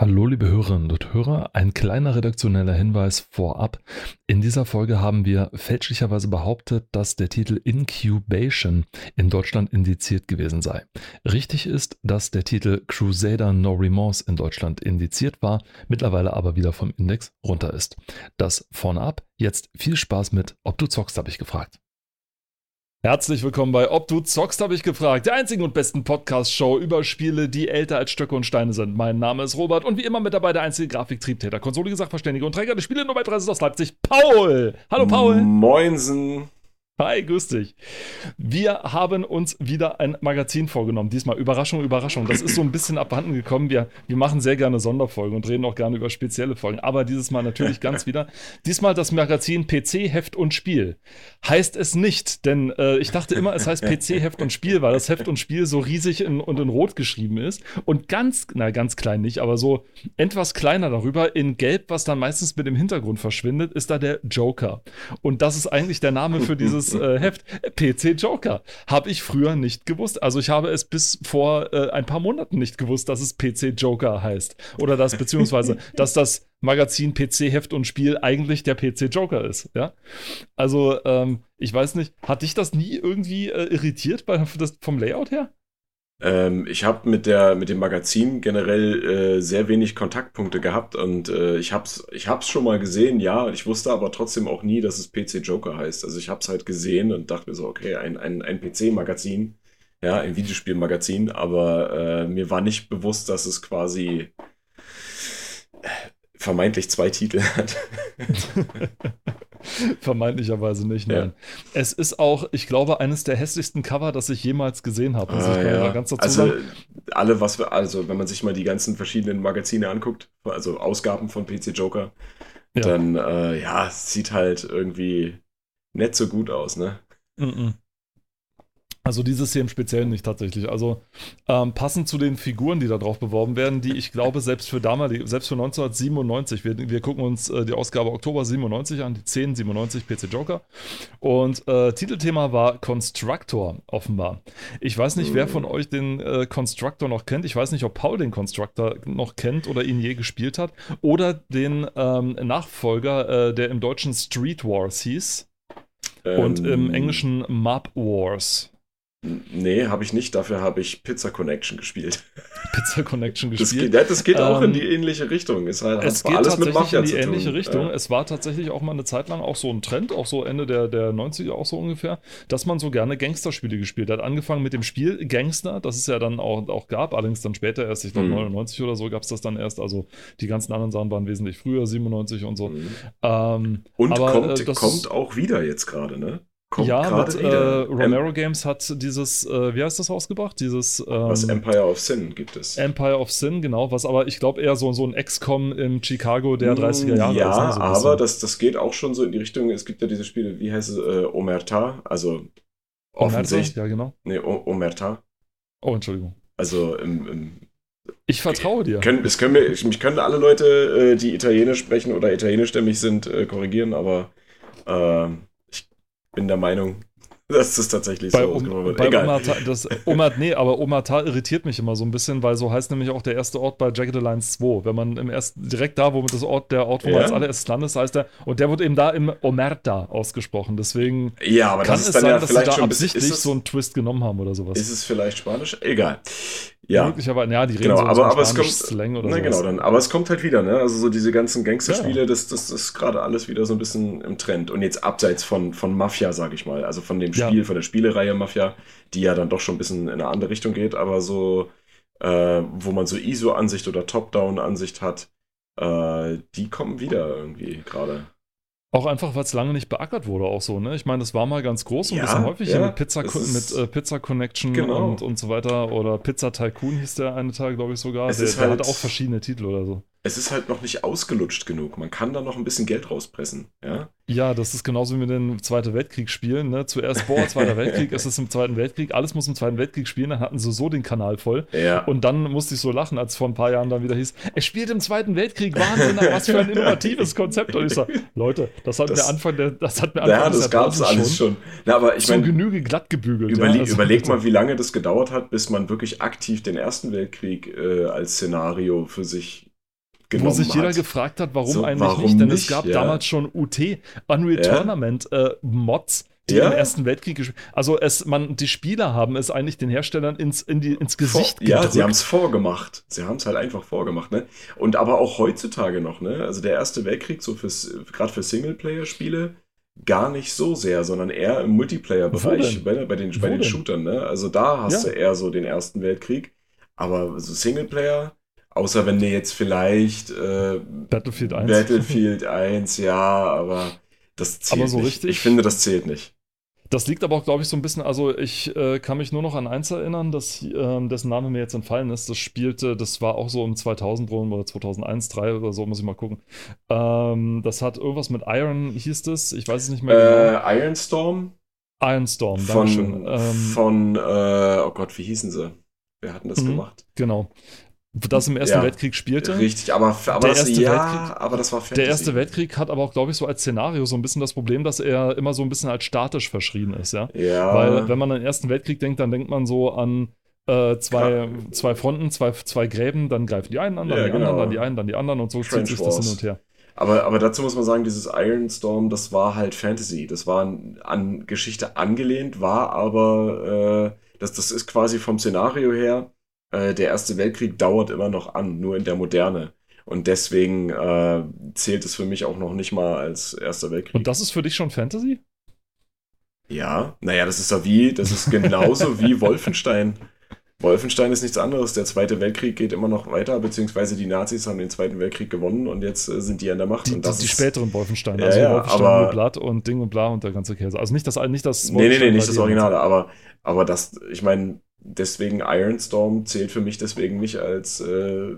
Hallo liebe Hörerinnen und Hörer, ein kleiner redaktioneller Hinweis vorab. In dieser Folge haben wir fälschlicherweise behauptet, dass der Titel Incubation in Deutschland indiziert gewesen sei. Richtig ist, dass der Titel Crusader No Remorse in Deutschland indiziert war, mittlerweile aber wieder vom Index runter ist. Das vorne ab, jetzt viel Spaß mit Ob du zockst, habe ich gefragt. Herzlich willkommen bei Ob du zockst, habe ich gefragt. Der einzigen und besten Podcast-Show über Spiele, die älter als Stöcke und Steine sind. Mein Name ist Robert und wie immer mit dabei der einzige Grafiktriebtäter, Konsole, Sachverständige und Träger der Spiele Nummer 30 aus Leipzig, Paul. Hallo Paul. Moinsen. Hi, grüß dich. Wir haben uns wieder ein Magazin vorgenommen. Diesmal Überraschung, Überraschung. Das ist so ein bisschen abhanden gekommen. Wir, wir machen sehr gerne Sonderfolgen und reden auch gerne über spezielle Folgen. Aber dieses Mal natürlich ganz wieder. Diesmal das Magazin PC, Heft und Spiel. Heißt es nicht, denn äh, ich dachte immer, es heißt PC, Heft und Spiel, weil das Heft und Spiel so riesig in, und in Rot geschrieben ist. Und ganz, na, ganz klein nicht, aber so etwas kleiner darüber, in Gelb, was dann meistens mit dem Hintergrund verschwindet, ist da der Joker. Und das ist eigentlich der Name für dieses äh, Heft. PC Joker. Habe ich früher nicht gewusst. Also ich habe es bis vor äh, ein paar Monaten nicht gewusst, dass es PC Joker heißt. Oder dass, beziehungsweise, dass das Magazin PC Heft und Spiel eigentlich der PC Joker ist. Ja. Also, ähm, ich weiß nicht, hat dich das nie irgendwie äh, irritiert bei, das, vom Layout her? Ähm, ich habe mit, mit dem Magazin generell äh, sehr wenig Kontaktpunkte gehabt und äh, ich habe es ich hab's schon mal gesehen, ja. Ich wusste aber trotzdem auch nie, dass es PC Joker heißt. Also ich habe es halt gesehen und dachte mir so, okay, ein, ein, ein PC-Magazin, ja, ein Videospielmagazin, aber äh, mir war nicht bewusst, dass es quasi äh, vermeintlich zwei Titel hat. Vermeintlicherweise nicht, nein. Ja. Es ist auch, ich glaube, eines der hässlichsten Cover, das ich jemals gesehen habe. Also, ah, ja. also sagen. alle, was wir, also wenn man sich mal die ganzen verschiedenen Magazine anguckt, also Ausgaben von PC Joker, ja. dann äh, ja, sieht halt irgendwie nicht so gut aus, ne? Mm -mm. Also dieses hier im Speziellen nicht tatsächlich. Also ähm, passend zu den Figuren, die da drauf beworben werden, die ich glaube, selbst für damals, selbst für 1997, wir, wir gucken uns äh, die Ausgabe Oktober 97 an, die 1097 PC Joker. Und äh, Titelthema war Constructor, offenbar. Ich weiß nicht, wer von euch den äh, Constructor noch kennt. Ich weiß nicht, ob Paul den Constructor noch kennt oder ihn je gespielt hat. Oder den ähm, Nachfolger, äh, der im Deutschen Street Wars hieß. Ähm, und im Englischen Map Wars. Nee, habe ich nicht. Dafür habe ich Pizza Connection gespielt. Pizza Connection gespielt. Das geht, das geht auch in die ähm, ähnliche Richtung. Es, halt, es geht alles tatsächlich mit Mafia in die ähnliche Richtung. Ja. Es war tatsächlich auch mal eine Zeit lang auch so ein Trend, auch so Ende der, der 90er auch so ungefähr, dass man so gerne Gangsterspiele gespielt hat. Angefangen mit dem Spiel Gangster, das es ja dann auch, auch gab, allerdings dann später erst, ich glaube mhm. 99 oder so gab es das dann erst. Also die ganzen anderen Sachen waren wesentlich früher, 97 und so. Mhm. Ähm, und aber, kommt, äh, kommt auch wieder jetzt gerade, ne? Kommt ja, mit äh, Romero Games hat dieses, äh, wie heißt das rausgebracht? Dieses. Ähm, was Empire of Sin gibt es. Empire of Sin, genau. Was aber, ich glaube, eher so, so ein XCOM im Chicago der 30er Jahre ja, ist. Ja, ne? aber das, das geht auch schon so in die Richtung. Es gibt ja diese Spiele, wie heißt es? Äh, Omerta, also. Offensichtlich. Ja, genau. Nee, o Omerta. Oh, Entschuldigung. Also im. im ich vertraue dir. Können, es können wir, mich können alle Leute, äh, die Italienisch sprechen oder italienischstämmig sind, äh, korrigieren, aber. Ähm, bin der Meinung, dass das tatsächlich bei so ausgemacht wird. Bei Egal. Omata, das, Omat, nee, aber Omata irritiert mich immer so ein bisschen, weil so heißt nämlich auch der erste Ort bei Jagged Alliance 2. Wenn man im ersten, direkt da, wo das Ort, der Ort, wo ja. man als allererstes landet, heißt der, und der wird eben da im Omerta ausgesprochen. Deswegen ja, aber kann es sein, ja dass sie da absichtlich so einen Twist genommen haben oder sowas. Ist es vielleicht Spanisch? Egal. Ja. Möglicherweise, ja, die reden genau, so aber, aber es kommt, Slang oder ne, genau, dann, aber es kommt halt wieder, ne? Also so diese ganzen Gangsterspiele, ja. das, das, das ist gerade alles wieder so ein bisschen im Trend. Und jetzt abseits von, von Mafia, sag ich mal, also von dem Spiel, ja. von der Spielereihe Mafia, die ja dann doch schon ein bisschen in eine andere Richtung geht, aber so, äh, wo man so ISO-Ansicht oder Top-Down-Ansicht hat, äh, die kommen wieder irgendwie gerade. Auch einfach, weil es lange nicht beackert wurde, auch so, ne? Ich meine, das war mal ganz groß und ja, ein bisschen häufig ja, mit Pizza, mit äh, Pizza Connection genau. und, und so weiter. Oder Pizza Tycoon hieß der eine Tag, glaube ich, sogar. der, der halt, hatte auch verschiedene Titel oder so. Es ist halt noch nicht ausgelutscht genug. Man kann da noch ein bisschen Geld rauspressen, ja? Ja, das ist genauso wie wir den Zweiten Weltkrieg spielen. Ne? Zuerst, boah, Zweiter Weltkrieg, es ist im Zweiten Weltkrieg, alles muss im Zweiten Weltkrieg spielen, dann hatten sie so den Kanal voll. Ja. Und dann musste ich so lachen, als vor ein paar Jahren dann wieder hieß, er spielt im Zweiten Weltkrieg, Wahnsinn, was für ein innovatives Konzept. Und ich sage, Leute, das hat das, mir Anfang der, das hat mir Anfang ja, das gab es alles schon. Na, aber ich meine, Genüge glatt gebügelt. Überle ja, also überleg mal, wie lange das gedauert hat, bis man wirklich aktiv den Ersten Weltkrieg äh, als Szenario für sich genommen Wo sich jeder hat. gefragt hat, warum So, eigentlich warum nicht, denn es nicht? gab Ja. damals schon UT, Unreal Ja. Tournament äh, Mods, die Ja. im Ersten Weltkrieg gespielt Also es, man, die Spieler haben es eigentlich den Herstellern ins, in die, ins Gesicht Vor, ja, gedrückt. sie haben es vorgemacht. Sie haben es halt einfach vorgemacht, ne? Und aber auch heutzutage noch, ne? Also der Erste Weltkrieg, so fürs, gerade für Singleplayer-Spiele, gar nicht so sehr, sondern eher im Multiplayer-Bereich, bei, bei den, Wo bei den denn? Shootern, ne? Also da hast Ja. du eher so den Ersten Weltkrieg. Aber so Singleplayer, außer wenn du jetzt vielleicht äh, Battlefield 1. Battlefield 1, ja, aber das zählt Aber so nicht. richtig? Ich finde, das zählt nicht. Das liegt aber auch, glaube ich, so ein bisschen, also ich äh, kann mich nur noch an eins erinnern, dass, ähm, dessen Name mir jetzt entfallen ist. Das spielte, das war auch so im 2000 rum oder 2001, 2003 oder so, muss ich mal gucken. Ähm, das hat irgendwas mit Iron, hieß das, ich weiß es nicht mehr genau. Äh, Ironstorm Ironstorm, von, Dankeschön. Ähm, von äh, oh Gott, wie hießen sie? Wir hatten das Mhm. gemacht. genau. Das im Ersten Ja, Weltkrieg spielte. Richtig, aber, aber Der das, Erste ja, Weltkrieg- aber das war Fantasy. Der Erste Weltkrieg hat aber auch, glaube ich, so als Szenario so ein bisschen das Problem, dass er immer so ein bisschen als statisch verschrien ist, ja. Ja. Weil wenn man an den Ersten Weltkrieg denkt, dann denkt man so an äh, zwei, zwei Fronten, zwei, zwei Gräben, dann greifen die einen an, dann Ja, die anderen, genau. dann die einen, dann die anderen und so zieht Trench sich das hin und her. Aber, aber dazu muss man sagen, dieses Ironstorm, das war halt Fantasy. Das war an, an Geschichte angelehnt, war aber, äh, das, das ist quasi vom Szenario her, äh, der Erste Weltkrieg dauert immer noch an, nur in der Moderne. Und deswegen äh, zählt es für mich auch noch nicht mal als Erster Weltkrieg. Und das ist für dich schon Fantasy? Ja, naja, das ist ja wie, das ist genauso wie Wolfenstein. Wolfenstein ist nichts anderes. Der Zweite Weltkrieg geht immer noch weiter, beziehungsweise die Nazis haben den Zweiten Weltkrieg gewonnen und jetzt äh, sind die an der Macht. Die, und das die, die späteren Wolfenstein, Ja, also ja, Wolfenstein aber- New Blood und Ding und bla und der ganze Käse. Also nicht das, nicht das Nee, nee, nee, Wolfenstein nicht das 3D. Originale, aber, aber das, ich meine, deswegen Ironstorm zählt für mich deswegen nicht als äh,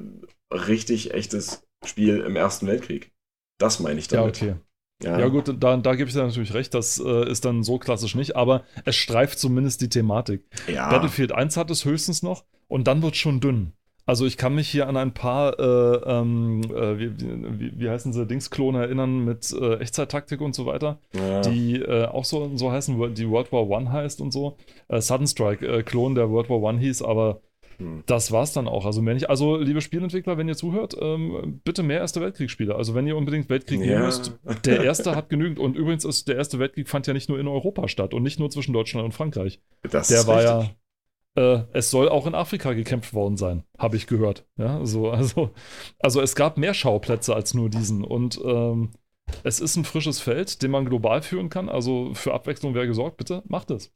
richtig echtes Spiel im Ersten Weltkrieg. Das meine ich Ja, damit. okay. Ja, gut, da, da gebe ich dir natürlich recht, das äh, ist dann so klassisch nicht, aber es streift zumindest die Thematik. Ja, Battlefield 1 hat es höchstens noch und dann wird schon dünn. Also ich kann mich hier an ein paar, äh, ähm, äh, wie, wie, wie heißen sie, Dingsklone erinnern mit äh, Echtzeittaktik und so weiter, ja. die äh, auch so, so heißen, die World War One heißt und so. Äh, Sudden Strike, äh, Klon, der World War One hieß, aber Hm. das war's dann auch. Also, mehr nicht. also liebe Spielentwickler, wenn ihr zuhört, ähm, bitte mehr Erste Weltkriegsspiele. Also wenn ihr unbedingt Weltkrieg Ja. müsst, der erste hat genügend. Und übrigens ist der Erste Weltkrieg fand ja nicht nur in Europa statt und nicht nur zwischen Deutschland und Frankreich. das Der ist war richtig. ja, äh, es soll auch in Afrika gekämpft worden sein, habe ich gehört. Ja, so, also, also es gab mehr Schauplätze als nur diesen. Und ähm, es ist ein frisches Feld, den man global führen kann. Also für Abwechslung wer gesorgt, bitte macht es.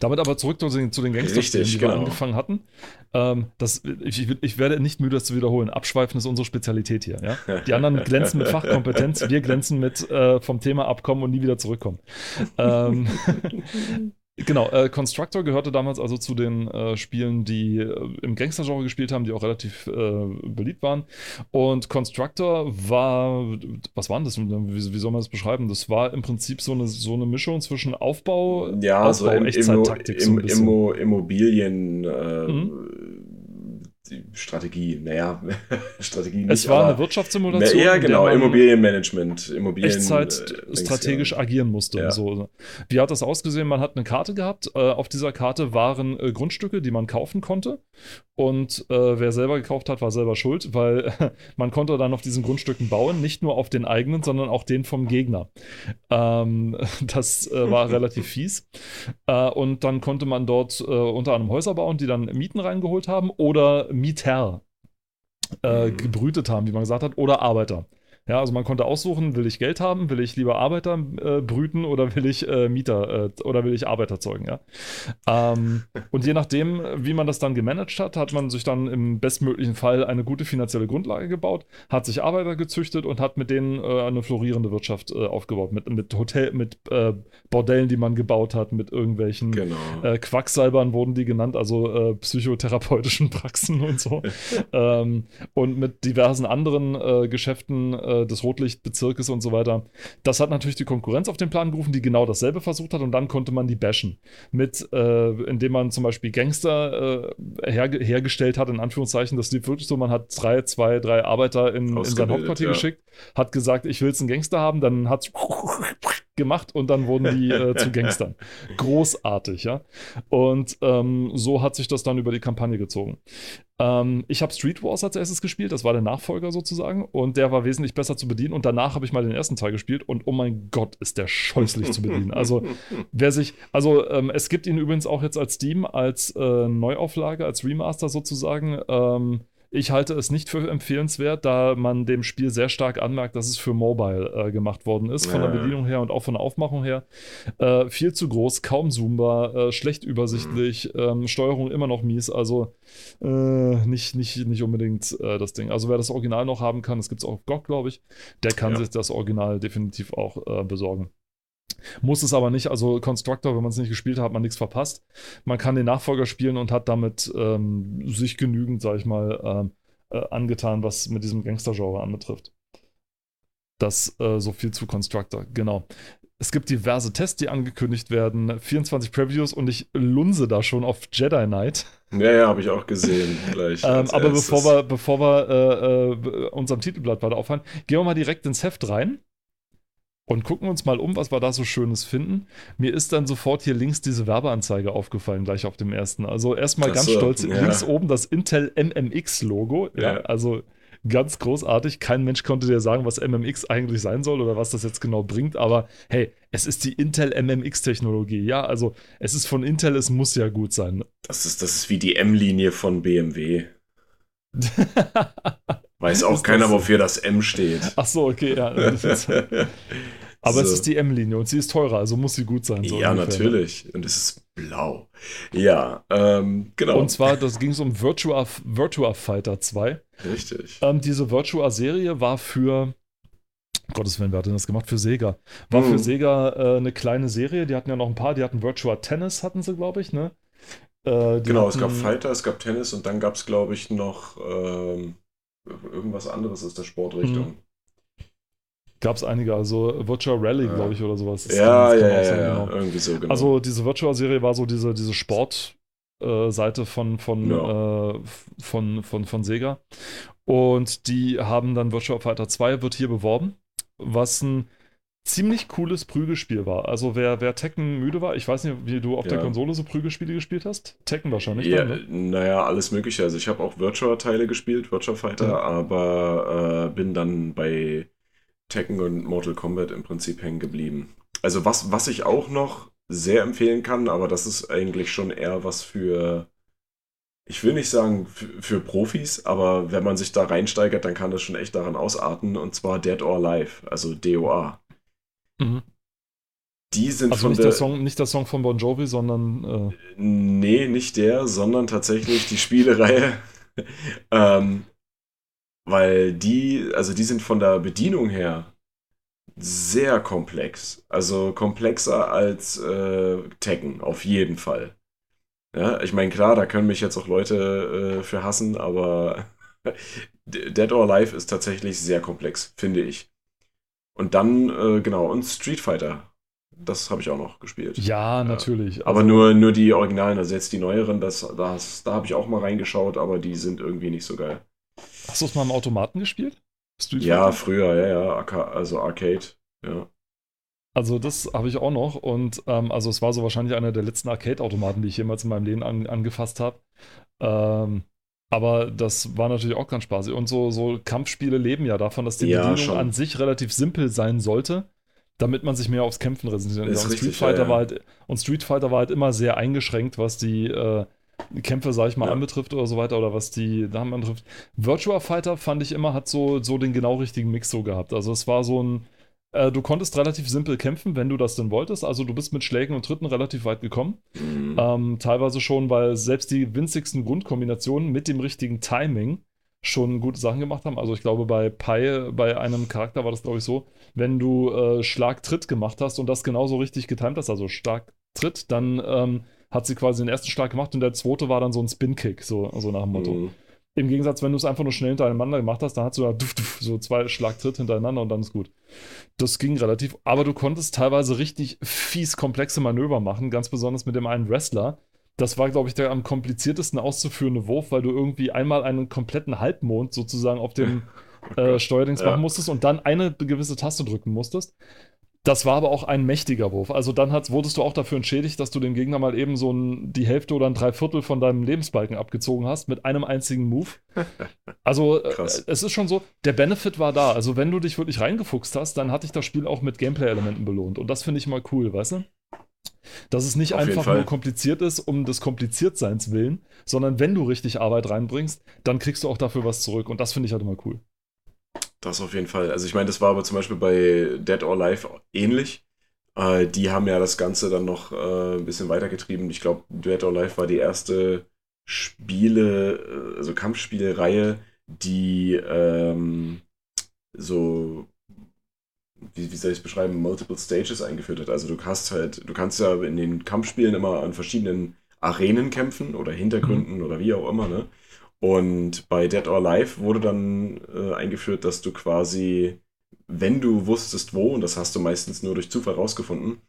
Damit aber zurück zu den, zu den Gangsterspielen, Richtig, die wir genau. angefangen hatten. Ähm, das, ich, ich werde nicht müde, das zu wiederholen. Abschweifen ist unsere Spezialität hier. Ja? Die anderen glänzen mit Fachkompetenz, wir glänzen mit äh, vom Thema abkommen und nie wieder zurückkommen. Ähm, genau, äh, Constructor gehörte damals also zu den äh, Spielen, die äh, im Gangster-Genre gespielt haben, die auch relativ äh, beliebt waren. Und Constructor war, was war denn das? Wie, wie soll man das beschreiben? Das war im Prinzip so eine, so eine Mischung zwischen Aufbau, Ja, Aufbau, so im, Echtzeit-Taktik so im. Immo, Immobilien äh, Mhm. Strategie, naja, Strategie nicht, Es war aber eine Wirtschaftssimulation. ja, genau, man Immobilienmanagement, Immobilien Echtzeit äh, strategisch ja. agieren musste. Ja. So. Wie hat das ausgesehen? Man hat eine Karte gehabt. Äh, auf dieser Karte waren äh, Grundstücke, die man kaufen konnte. Und äh, wer selber gekauft hat, war selber schuld, weil man konnte dann auf diesen Grundstücken bauen, nicht nur auf den eigenen, sondern auch den vom Gegner. Ähm, das äh, war relativ fies. Äh, und dann konnte man dort äh, unter anderem Häuser bauen, die dann Mieten reingeholt haben oder Mieter äh, Mhm. gebrütet haben, wie man gesagt hat, oder Arbeiter. Ja, also man konnte aussuchen, will ich Geld haben, will ich lieber Arbeiter äh, brüten oder will ich äh, Mieter äh, oder will ich Arbeiter zeugen, ja. Ähm, und je nachdem, wie man das dann gemanagt hat, hat man sich dann im bestmöglichen Fall eine gute finanzielle Grundlage gebaut, hat sich Arbeiter gezüchtet und hat mit denen äh, eine florierende Wirtschaft äh, aufgebaut. Mit, mit Hotel, mit äh, Bordellen, die man gebaut hat, mit irgendwelchen Genau. Quacksalbern wurden die genannt, also psychotherapeutischen Praxen und so. ähm, und mit diversen anderen Geschäften äh, des Rotlichtbezirkes und so weiter. Das hat natürlich die Konkurrenz auf den Plan gerufen, die genau dasselbe versucht hat und dann konnte man die bashen. Mit, äh, indem man zum Beispiel Gangster äh, herge hergestellt hat, in Anführungszeichen. Das lief wirklich so, man hat drei, zwei, drei Arbeiter in, in sein Hauptquartier ja. geschickt, hat gesagt, ich will jetzt einen Gangster haben, dann hat gemacht und dann wurden die äh, zu Gangstern. Großartig, ja. Und ähm, so hat sich das dann über die Kampagne gezogen. Ähm, ich habe Street Wars als erstes gespielt, das war der Nachfolger sozusagen und der war wesentlich besser zu bedienen und danach habe ich mal den ersten Teil gespielt und oh mein Gott, ist der scheußlich zu bedienen. Also wer sich, also ähm, es gibt ihn übrigens auch jetzt als Steam, als äh, Neuauflage, als Remaster sozusagen. Ich halte es nicht für empfehlenswert, da man dem Spiel sehr stark anmerkt, dass es für Mobile äh, gemacht worden ist, von der Bedienung her und auch von der Aufmachung her. Äh, viel zu groß, kaum zoombar, äh, schlecht übersichtlich, ähm, Steuerung immer noch mies, also äh, nicht, nicht, nicht unbedingt äh, das Ding. Also wer das Original noch haben kann, das gibt es auch auf GOG, glaube ich, der kann ja. sich das Original definitiv auch äh, besorgen. Muss es aber nicht. Also Constructor, wenn man es nicht gespielt hat, hat man nichts verpasst. Man kann den Nachfolger spielen und hat damit ähm, sich genügend, sag ich mal, ähm, äh, angetan, was mit diesem Gangster-Genre anbetrifft. Das äh, so viel zu Constructor, genau. Es gibt diverse Tests, die angekündigt werden, 24 Previews und ich lunse da schon auf Jedi Knight. Ja, ja, habe ich auch gesehen. Gleich ähm, aber bevor wir, bevor wir äh, äh, unserem Titelblatt weiter aufhören, gehen wir mal direkt ins Heft rein und gucken uns mal um, was wir da so Schönes finden. Mir ist dann sofort hier links diese Werbeanzeige aufgefallen, gleich auf dem ersten. Also erstmal ganz so, stolz, ja. links oben das Intel MMX-Logo. Ja. ja, also ganz großartig. Kein Mensch konnte dir sagen, was MMX eigentlich sein soll oder was das jetzt genau bringt, aber hey, es ist die Intel MMX-Technologie. Ja, also es ist von Intel, es muss ja gut sein. Das ist, das ist wie die M-Linie von BMW. Weiß auch keiner, wofür das M steht. Ach so, okay, ja. Aber so. es ist die M-Linie und sie ist teurer, also muss sie gut sein. So ja, ungefähr. Ne? natürlich. Und es ist blau. Ja, ähm, genau. Und zwar, das ging es um Virtua, Virtua Fighter 2. Richtig. Ähm, diese Virtua-Serie war für, Gottes Willen, wer hat denn das gemacht? Für Sega. War hm. für Sega äh, eine kleine Serie. Die hatten ja noch ein paar. Die hatten Virtua Tennis, hatten sie, glaube ich, ne? Äh, genau, hatten, es gab Fighter, es gab Tennis und dann gab es, glaube ich, noch. Ähm irgendwas anderes ist der Sportrichtung. Hm. Gab es einige, also Virtual Rally, ja. glaube ich, oder sowas. Ja, ja, ja, sein, ja, genau. irgendwie so, genau. Also diese Virtual-Serie war so diese, diese Sport-Seite äh, von, von, ja. äh, von, von, von Sega. Und die haben dann Virtual Fighter 2, wird hier beworben, was ein ziemlich cooles Prügelspiel war. Also wer, wer Tekken müde war, ich weiß nicht, wie du auf ja. der Konsole so Prügelspiele gespielt hast. Tekken wahrscheinlich. Ja, dann, ne? Naja, alles mögliche. Also ich habe auch Virtua-Teile gespielt, Virtua Fighter, ja. aber äh, bin dann bei Tekken und Mortal Kombat im Prinzip hängen geblieben. Also was, was ich auch noch sehr empfehlen kann, aber das ist eigentlich schon eher was für, ich will nicht sagen für, für Profis, aber wenn man sich da reinsteigert, dann kann das schon echt daran ausarten und zwar Dead or Alive, also DOA. Mhm. Die sind also von nicht der, der, Song, nicht der Song von Bon Jovi, sondern. Äh nee, nicht der, sondern tatsächlich die Spielereihe. ähm, weil die, also die sind von der Bedienung her sehr komplex. Also komplexer als äh, Tekken, auf jeden Fall. Ja, ich meine, klar, da können mich jetzt auch Leute äh, für hassen, aber Dead or Alive ist tatsächlich sehr komplex, finde ich. Und dann, äh, genau, und Street Fighter. Das habe ich auch noch gespielt. Ja, natürlich. aber also, nur, nur die Originalen, also jetzt die neueren, das, das, da habe ich auch mal reingeschaut, aber die sind irgendwie nicht so geil. Hast du es mal im Automaten gespielt? Street ja, Fighter? früher, ja, ja. Also Arcade, ja. Also das habe ich auch noch und ähm, also es war so wahrscheinlich einer der letzten Arcade-Automaten, die ich jemals in meinem Leben an, angefasst habe. Ähm, aber das war natürlich auch ganz spaßig. Und so, so Kampfspiele leben ja davon, dass die ja, Bedienung schon. an sich relativ simpel sein sollte, damit man sich mehr aufs Kämpfen resensiert. Und, Street Fighter ja, ja. War halt, und Street Fighter war halt immer sehr eingeschränkt, was die äh, Kämpfe, sag ich mal, anbetrifft oder so weiter, oder was die Namen anbetrifft. Virtua Fighter fand ich immer, hat so, so den genau richtigen Mix so gehabt. Also es war so ein äh, du konntest relativ simpel kämpfen, wenn du das denn wolltest. Also du bist mit Schlägen und Tritten relativ weit gekommen. Mhm. Ähm, teilweise schon, weil selbst die winzigsten Grundkombinationen mit dem richtigen Timing schon gute Sachen gemacht haben. Also ich glaube, bei Pi, bei einem Charakter war das, glaube ich, so, wenn du äh, Schlag-Tritt gemacht hast und das genauso richtig getimt hast, also Schlag-Tritt, dann ähm, hat sie quasi den ersten Schlag gemacht und der zweite war dann so ein Spin-Kick, so, so nach dem Motto. Mhm. Im Gegensatz, wenn du es einfach nur schnell hintereinander gemacht hast, dann hast du da duff, duff, so zwei Schlagtritte hintereinander und dann ist gut. Das ging relativ, aber du konntest teilweise richtig fies komplexe Manöver machen, ganz besonders mit dem einen Wrestler. Das war, glaube ich, der am kompliziertesten auszuführende Wurf, weil du irgendwie einmal einen kompletten Halbmond sozusagen auf dem oh äh, Steuerdings ja. machen musstest und dann eine gewisse Taste drücken musstest Das war aber auch ein mächtiger Wurf. Also dann hat, wurdest du auch dafür entschädigt, dass du dem Gegner mal eben so ein, die Hälfte oder ein Dreiviertel von deinem Lebensbalken abgezogen hast mit einem einzigen Move. Also äh, es ist schon so, der Benefit war da. Also wenn du dich wirklich reingefuchst hast, dann hat dich das Spiel auch mit Gameplay-Elementen belohnt. Und das finde ich mal cool, weißt du? Dass es nicht Auf einfach nur kompliziert ist, um des Kompliziertseins willen, sondern wenn du richtig Arbeit reinbringst, dann kriegst du auch dafür was zurück. Und das finde ich halt immer cool. Das auf jeden Fall. Also ich meine, das war aber zum Beispiel bei Dead or Alive ähnlich. Äh, die haben ja das Ganze dann noch äh, ein bisschen weitergetrieben. Ich glaube, Dead or Alive war die erste Spiele, äh, also Kampfspielereihe, die ähm, so wie, wie soll ich es beschreiben, Multiple Stages eingeführt hat. Also du hast halt, du kannst ja in den Kampfspielen immer an verschiedenen Arenen kämpfen oder Hintergründen mhm. oder wie auch immer, ne? Und bei Dead or Alive wurde dann äh, eingeführt, dass du quasi, wenn du wusstest wo, und das hast du meistens nur durch Zufall rausgefunden,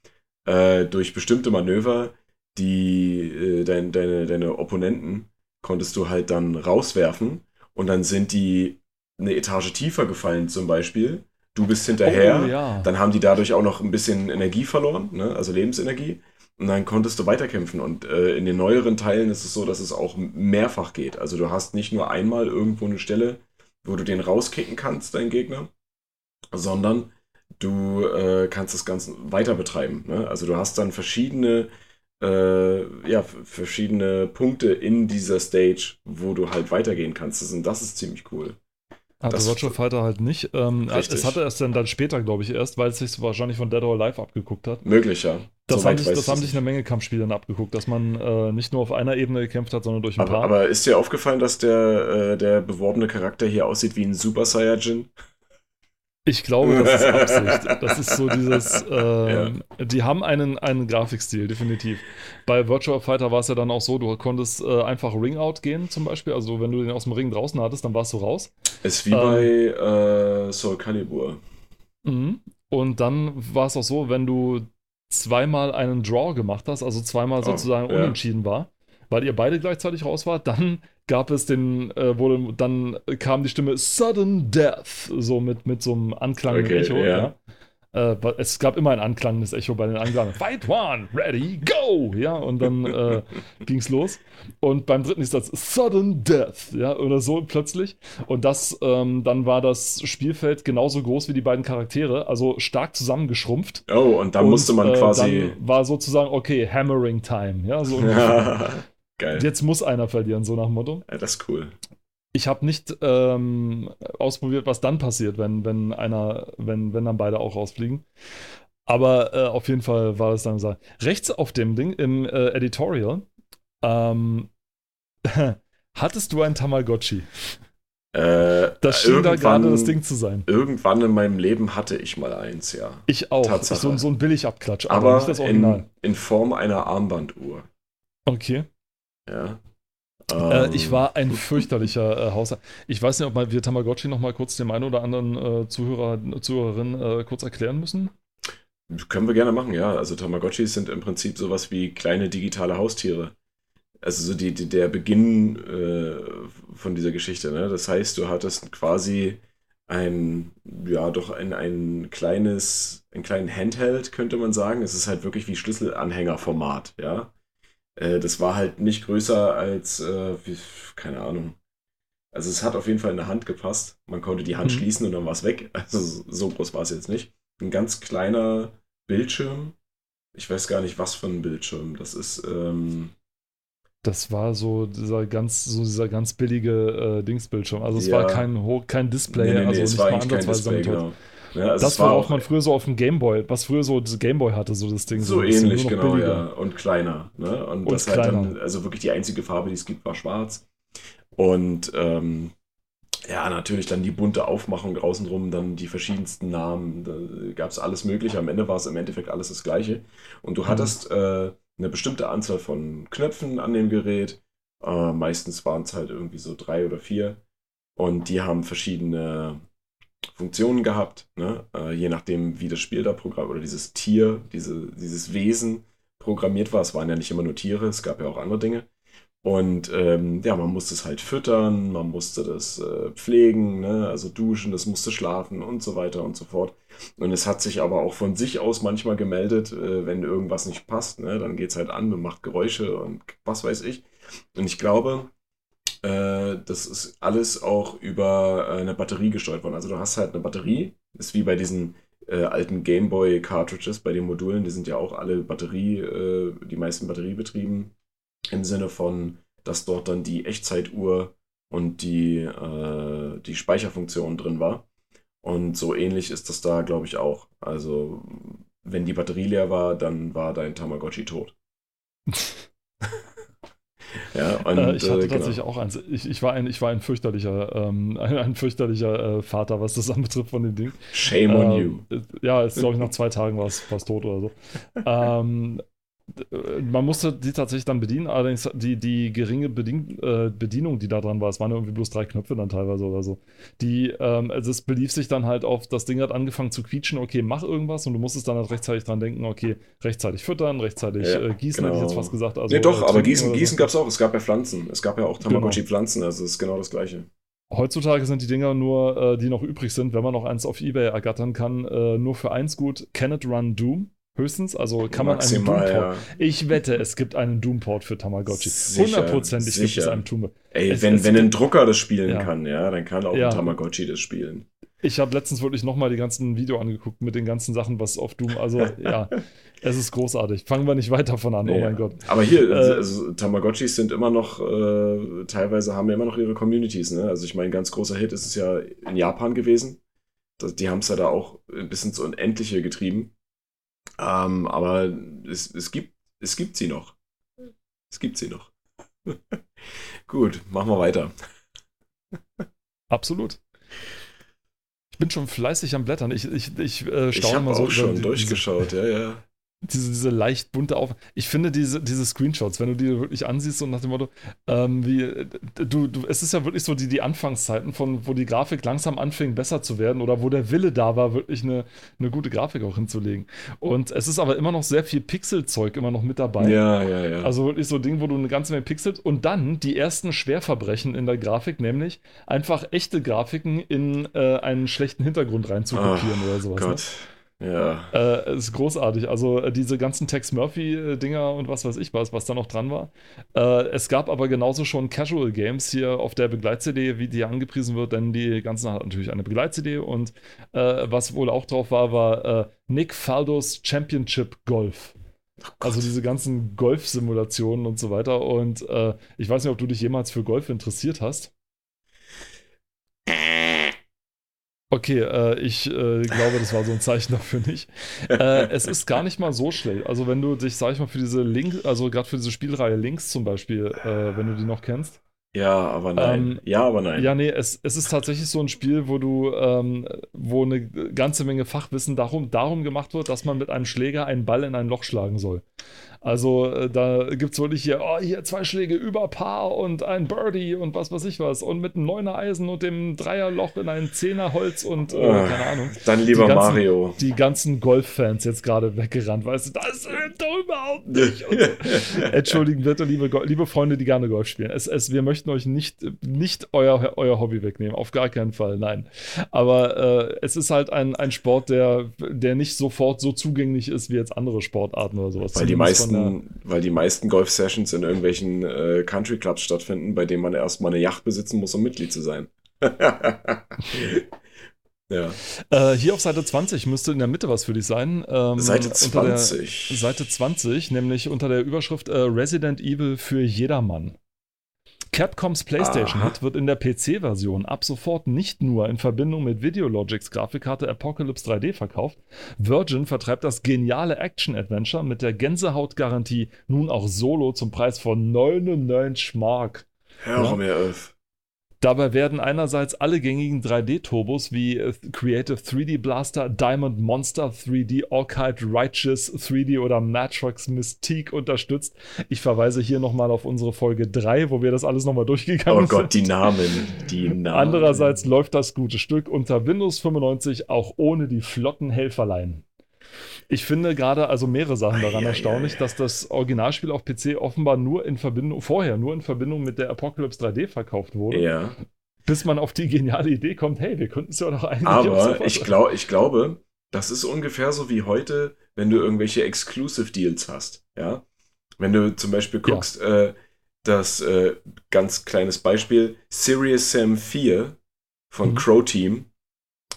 äh, durch bestimmte Manöver, die äh, dein, deine, deine Opponenten konntest du halt dann rauswerfen und dann sind die eine Etage tiefer gefallen zum Beispiel. Du bist hinterher, oh, ja. dann haben die dadurch auch noch ein bisschen Energie verloren, ne? also Lebensenergie. Und dann konntest du weiterkämpfen. Und äh, in den neueren Teilen ist es so, dass es auch mehrfach geht. Also du hast nicht nur einmal irgendwo eine Stelle, wo du den rauskicken kannst, deinen Gegner, sondern du äh, kannst das Ganze weiter betreiben. Ne? Also du hast dann verschiedene, äh, ja, verschiedene Punkte in dieser Stage, wo du halt weitergehen kannst. Das, und das ist ziemlich cool. Hatte das Virtua Fighter halt nicht. Ähm, es hatte es dann, dann später, glaube ich, erst, weil es sich wahrscheinlich von Dead or Alive abgeguckt hat. Möglich, ja. Das, haben, sich, das haben sich eine Menge Kampfspiele dann abgeguckt, dass man äh, nicht nur auf einer Ebene gekämpft hat, sondern durch ein aber, paar. Aber ist dir aufgefallen, dass der, äh, der beworbene Charakter hier aussieht wie ein Super Saiyajin? Ich glaube, das ist Absicht. Das ist so dieses, äh, ja. die haben einen, einen Grafikstil, definitiv. Bei Virtual Fighter war es ja dann auch so, du konntest äh, einfach Ring-Out gehen zum Beispiel. Also wenn du den aus dem Ring draußen hattest, dann warst du raus. Ist wie ähm, bei äh, Soul Calibur. Mhm. Und dann war es auch so, wenn du zweimal einen Draw gemacht hast, also zweimal oh, sozusagen ja. unentschieden war, weil ihr beide gleichzeitig raus wart, dann gab es den, äh, wurde, dann kam die Stimme Sudden Death, so mit, mit so einem Anklang okay, Echo, ja. ja. Äh, es gab immer ein anklangendes Echo bei den Angaben. Fight one, ready, go! Ja, und dann äh, ging's los. Und beim dritten ist das Sudden Death, ja, oder so plötzlich. Und das, ähm, dann war das Spielfeld genauso groß wie die beiden Charaktere, also stark zusammengeschrumpft. Oh, und dann und, musste man äh, quasi. Dann war sozusagen, okay, Hammering Time, ja, so ungefähr. Geil. Jetzt muss einer verlieren, so nach dem Motto. Ja, das ist cool. Ich habe nicht ähm, ausprobiert, was dann passiert, wenn, wenn einer, wenn, wenn dann beide auch rausfliegen. Aber äh, auf jeden Fall war es dann so. Rechts auf dem Ding im äh, Editorial ähm, hattest du ein Tamagotchi. Äh, das schien da gerade das Ding zu sein. Irgendwann in meinem Leben hatte ich mal eins, ja. Ich auch. Tatsache. So, so ein Billigabklatsch, aber, aber nicht das Original. In, in Form einer Armbanduhr. Okay. Ja. Äh, ich war ein fürchterlicher äh, Haushalter. Ich weiß nicht, ob wir Tamagotchi noch mal kurz dem einen oder anderen äh, Zuhörer, Zuhörerin äh, kurz erklären müssen. Können wir gerne machen, ja. Also Tamagotchis sind im Prinzip sowas wie kleine digitale Haustiere. Also so die, die der Beginn äh, von dieser Geschichte. Ne? Das heißt, du hattest quasi ein, ja, doch ein, ein kleines, ein kleinen Handheld, könnte man sagen. Es ist halt wirklich wie Schlüsselanhängerformat, ja. Äh, das war halt nicht größer als, äh, wie, keine Ahnung. Also es hat auf jeden Fall in der Hand gepasst. Man konnte die Hand mhm. schließen und dann war es weg. Also so groß war es jetzt nicht. Ein ganz kleiner Bildschirm. Ich weiß gar nicht, was für ein Bildschirm. Das ist. Ähm, das war so dieser ganz, so dieser ganz billige äh, Dingsbildschirm. Also es ja. war kein, kein Display, nee, nee, nee, also nicht mal ansatzweise. Display, genau. Ja, also das, worauf man früher so auf dem Gameboy, was früher so das Gameboy hatte, so das Ding. So, so ähnlich, genau, billiger. ja. Und kleiner. Ne? Und, und das kleiner. halt dann, also wirklich die einzige Farbe, die es gibt, war schwarz. Und ähm, ja, natürlich dann die bunte Aufmachung außenrum, dann die verschiedensten Namen, da gab es alles Mögliche. Am Ende war es im Endeffekt alles das Gleiche. Und du mhm. hattest äh, eine bestimmte Anzahl von Knöpfen an dem Gerät. Äh, meistens waren es halt irgendwie so drei oder vier. Und die haben verschiedene Funktionen gehabt, ne? äh, je nachdem, wie das Spiel da programmiert oder dieses Tier, diese, dieses Wesen programmiert war. Es waren ja nicht immer nur Tiere, es gab ja auch andere Dinge. Und ähm, ja, man musste es halt füttern, man musste das äh, pflegen, ne? also duschen, das musste schlafen und so weiter und so fort. Und es hat sich aber auch von sich aus manchmal gemeldet, äh, wenn irgendwas nicht passt. Ne? Dann geht es halt an und macht Geräusche und was weiß ich. Und ich glaube, äh, das ist alles auch über äh, eine Batterie gesteuert worden. Also du hast halt eine Batterie, ist wie bei diesen äh, alten Gameboy-Cartridges, bei den Modulen, die sind ja auch alle Batterie, äh, die meisten batteriebetrieben im Sinne von, dass dort dann die Echtzeituhr und die, äh, die Speicherfunktion drin war. Und so ähnlich ist das da, glaube ich, auch. Also, wenn die Batterie leer war, dann war dein Tamagotchi tot. ja, und, äh, ich hatte äh, tatsächlich genau. auch eins. Ich, ich, war ein, ich war ein fürchterlicher, ähm, ein, ein, fürchterlicher äh, Vater, was das anbetrifft von dem Ding. Shame on ähm, you. Ja, es glaube ich nach zwei Tagen war es fast tot oder so. ähm, man musste die tatsächlich dann bedienen, allerdings die, die geringe Bedien äh, Bedienung, die da dran war, es waren irgendwie bloß drei Knöpfe dann teilweise oder so. Die, ähm, also es belief sich dann halt auf, das Ding hat angefangen zu quietschen, okay, mach irgendwas und du musstest dann halt rechtzeitig dran denken, okay, rechtzeitig füttern, rechtzeitig ja, äh, gießen, genau. hätte ich jetzt fast gesagt. Also, nee, doch, aber Gießen, Gießen gab es auch, es gab ja Pflanzen, es gab ja auch Tamagotchi-Pflanzen, genau. also es ist genau das Gleiche. Heutzutage sind die Dinger nur, äh, die noch übrig sind, wenn man noch eins auf Ebay ergattern kann, äh, nur für eins gut. Can it run Doom? Höchstens, also kann man Maximal, einen Doomport. Ja. Ich wette, es gibt einen Doomport für Tamagotchi. Hundertprozentig gibt es einen Doom. Ey, es, wenn, es wenn ein Drucker das spielen ja. kann, ja, dann kann auch ja. ein Tamagotchi das spielen. Ich habe letztens wirklich nochmal die ganzen Video angeguckt mit den ganzen Sachen, was auf Doom, also ja, es ist großartig. Fangen wir nicht weiter von an, oh mein Gott. Aber hier, äh, also, Tamagotchis sind immer noch, äh, teilweise haben ja immer noch ihre Communities, ne? Also ich meine, ganz großer Hit ist es ja in Japan gewesen. Die haben es ja da auch ein bisschen zu Unendliche getrieben. Ähm, aber es, es, gibt, es gibt sie noch. Es gibt sie noch. Gut, machen wir weiter. Absolut. Ich bin schon fleißig am Blättern. Ich, ich, ich äh, staune mal so. Ich habe auch schon durchgeschaut, ja, ja diese, diese leicht bunte Auf. Ich finde diese, diese Screenshots, wenn du die wirklich ansiehst und nach dem Motto, ähm, wie, du, du, es ist ja wirklich so die, die Anfangszeiten, von wo die Grafik langsam anfing, besser zu werden oder wo der Wille da war, wirklich eine, eine gute Grafik auch hinzulegen. Und es ist aber immer noch sehr viel Pixelzeug immer noch mit dabei. Ja, ja, ja. Also wirklich so ein Ding, wo du eine ganze Menge Pixels und dann die ersten Schwerverbrechen in der Grafik, nämlich einfach echte Grafiken in äh, einen schlechten Hintergrund reinzukopieren oder sowas. Ne? Gott. Ne? Ja. Äh, ist großartig. Also äh, diese ganzen Tex Murphy-Dinger und was weiß ich was, was da noch dran war. Äh, es gab aber genauso schon Casual Games hier auf der Begleit-CD, wie die angepriesen wird, denn die ganzen hat natürlich eine Begleit-CD und äh, was wohl auch drauf war, war äh, Nick Faldos Championship Golf. Oh also diese ganzen Golf-Simulationen und so weiter. Und äh, ich weiß nicht, ob du dich jemals für Golf interessiert hast. Okay, äh, ich äh, glaube, das war so ein Zeichen dafür nicht. Äh, es ist gar nicht mal so schlecht. Also wenn du dich, sag ich mal, für diese Links, also gerade für diese Spielreihe Links zum Beispiel, äh, wenn du die noch kennst. Ja, aber nein. Ähm, ja, aber nein. Ja, nee, es, es ist tatsächlich so ein Spiel, wo du, ähm, wo eine ganze Menge Fachwissen darum, darum gemacht wird, dass man mit einem Schläger einen Ball in ein Loch schlagen soll. Also äh, da gibt es wirklich hier, oh, hier zwei Schläge über Paar und ein Birdie und was weiß ich was. Und mit einem Neuner Eisen und dem Dreierloch in ein Zehnerholz und äh, oh, keine Ahnung. Dann lieber die ganzen, Mario. Die ganzen Golffans jetzt gerade weggerannt, weißt du, das stimmt doch überhaupt nicht. So. Entschuldigen bitte, liebe, liebe Freunde, die gerne Golf spielen. Es, es, wir möchten euch nicht, nicht euer, euer Hobby wegnehmen, auf gar keinen Fall, nein. Aber äh, es ist halt ein, ein Sport, der, der nicht sofort so zugänglich ist wie jetzt andere Sportarten oder sowas. Weil die meisten meisten, weil die meisten Golf-Sessions in irgendwelchen äh, Country-Clubs stattfinden, bei denen man erstmal eine Yacht besitzen muss, um Mitglied zu sein. ja. Äh, hier auf Seite 20 müsste in der Mitte was für dich sein. Ähm, Seite 20. Seite 20, nämlich unter der Überschrift äh, Resident Evil für jedermann. Capcoms PlayStation Hit wird in der PC-Version ab sofort nicht nur in Verbindung mit Videologics Grafikkarte Apocalypse 3D verkauft. Virgin vertreibt das geniale Action-Adventure mit der Gänsehautgarantie nun auch solo zum Preis von 99 Mark. Hör ja? mir auf. Dabei werden einerseits alle gängigen 3D-Turbos wie äh, Creative 3D Blaster, Diamond Monster 3D, Orchid Righteous 3D oder Matrix Mystique unterstützt. Ich verweise hier nochmal auf unsere Folge 3, wo wir das alles nochmal durchgegangen sind. Oh Gott, sind. die Namen, die Namen. Andererseits läuft das gute Stück unter Windows 95 auch ohne die flotten Helferlein. Ich finde gerade also mehrere Sachen daran ei, erstaunlich, ei, ei. dass das Originalspiel auf PC offenbar nur in Verbindung, vorher nur in Verbindung mit der Apocalypse 3D verkauft wurde. Ja. Bis man auf die geniale Idee kommt, hey, wir könnten es ja noch eigentlich Aber ich, glaub, ich glaube, das ist ungefähr so wie heute, wenn du irgendwelche Exclusive Deals hast. Ja. Wenn du zum Beispiel guckst, ja. äh, das äh, ganz kleines Beispiel, Serious Sam 4 von mhm. Crow Team,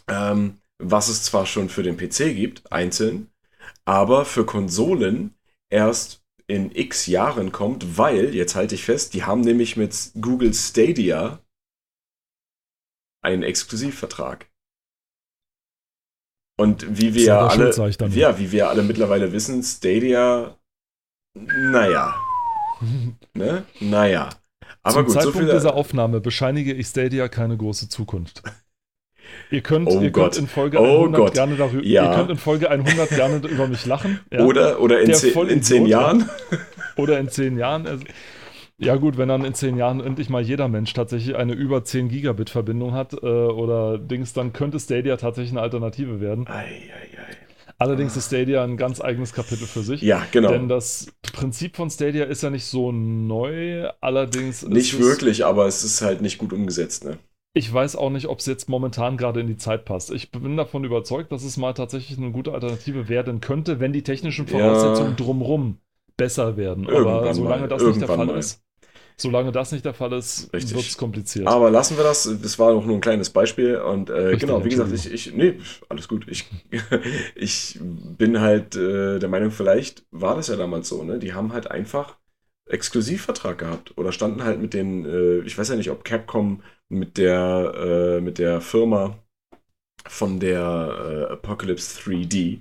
ähm, was es zwar schon für den PC gibt, einzeln, aber für Konsolen erst in x Jahren kommt, weil, jetzt halte ich fest, die haben nämlich mit Google Stadia einen Exklusivvertrag. Und wie wir ja alle, ja, wie wir alle mittlerweile wissen, Stadia, naja. ne? Naja. Aber Zum gut, Zeitpunkt so dieser Aufnahme bescheinige ich Stadia keine große Zukunft. Ihr könnt, oh ihr könnt in Folge oh 100 Gott. gerne darüber, ja. ihr könnt in Folge 100 gerne über mich lachen. Ja. Oder, oder in, zehn, in zehn Jahren. Oder in zehn Jahren. Also, ja gut, wenn dann in zehn Jahren endlich mal jeder Mensch tatsächlich eine über 10 Gigabit Verbindung hat äh, oder Dings, dann könnte Stadia tatsächlich eine Alternative werden. Ei, ei, ei. Allerdings ist Stadia ein ganz eigenes Kapitel für sich. Ja, genau. Denn das Prinzip von Stadia ist ja nicht so neu, allerdings. Nicht wirklich, aber es ist halt nicht gut umgesetzt, ne? Ich weiß auch nicht, ob es jetzt momentan gerade in die Zeit passt. Ich bin davon überzeugt, dass es mal tatsächlich eine gute Alternative werden könnte, wenn die technischen Voraussetzungen ja. drumrum besser werden. Irgendwann Aber solange mal. das Irgendwann nicht der Fall mal. ist, solange das nicht der Fall ist, wird es kompliziert. Aber lassen wir das. Das war auch nur ein kleines Beispiel. Und äh, Richtig, genau, wie gesagt, ich, ich, nee, alles gut. Ich, ich bin halt äh, der Meinung, vielleicht war das ja damals so, ne? Die haben halt einfach Exklusivvertrag gehabt oder standen halt mit den, äh, ich weiß ja nicht, ob Capcom mit der, äh, mit der Firma von der äh, Apocalypse 3D,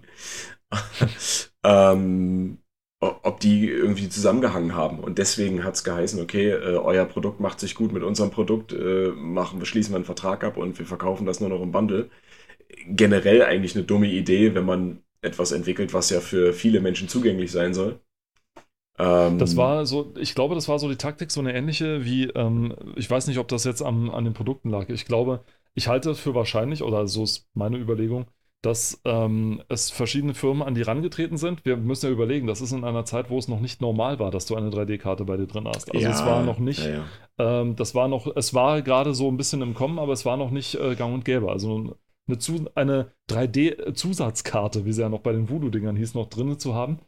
ähm, ob die irgendwie zusammengehangen haben. Und deswegen hat es geheißen, okay, äh, euer Produkt macht sich gut mit unserem Produkt, äh, machen schließen wir einen Vertrag ab und wir verkaufen das nur noch im Bundle. Generell eigentlich eine dumme Idee, wenn man etwas entwickelt, was ja für viele Menschen zugänglich sein soll. Ähm, das war so, ich glaube, das war so die Taktik, so eine ähnliche wie, ähm, ich weiß nicht, ob das jetzt am, an den Produkten lag. Ich glaube, ich halte es für wahrscheinlich, oder so ist meine Überlegung, dass ähm, es verschiedene Firmen an die rangetreten sind. Wir müssen ja überlegen, das ist in einer Zeit, wo es noch nicht normal war, dass du eine 3D-Karte bei dir drin hast. Also ja, es war noch nicht, ja, ja. Ähm, das war noch, es war gerade so ein bisschen im Kommen, aber es war noch nicht äh, gang und gäbe. Also eine, eine 3D-Zusatzkarte, wie sie ja noch bei den Voodoo-Dingern hieß, noch drin zu haben,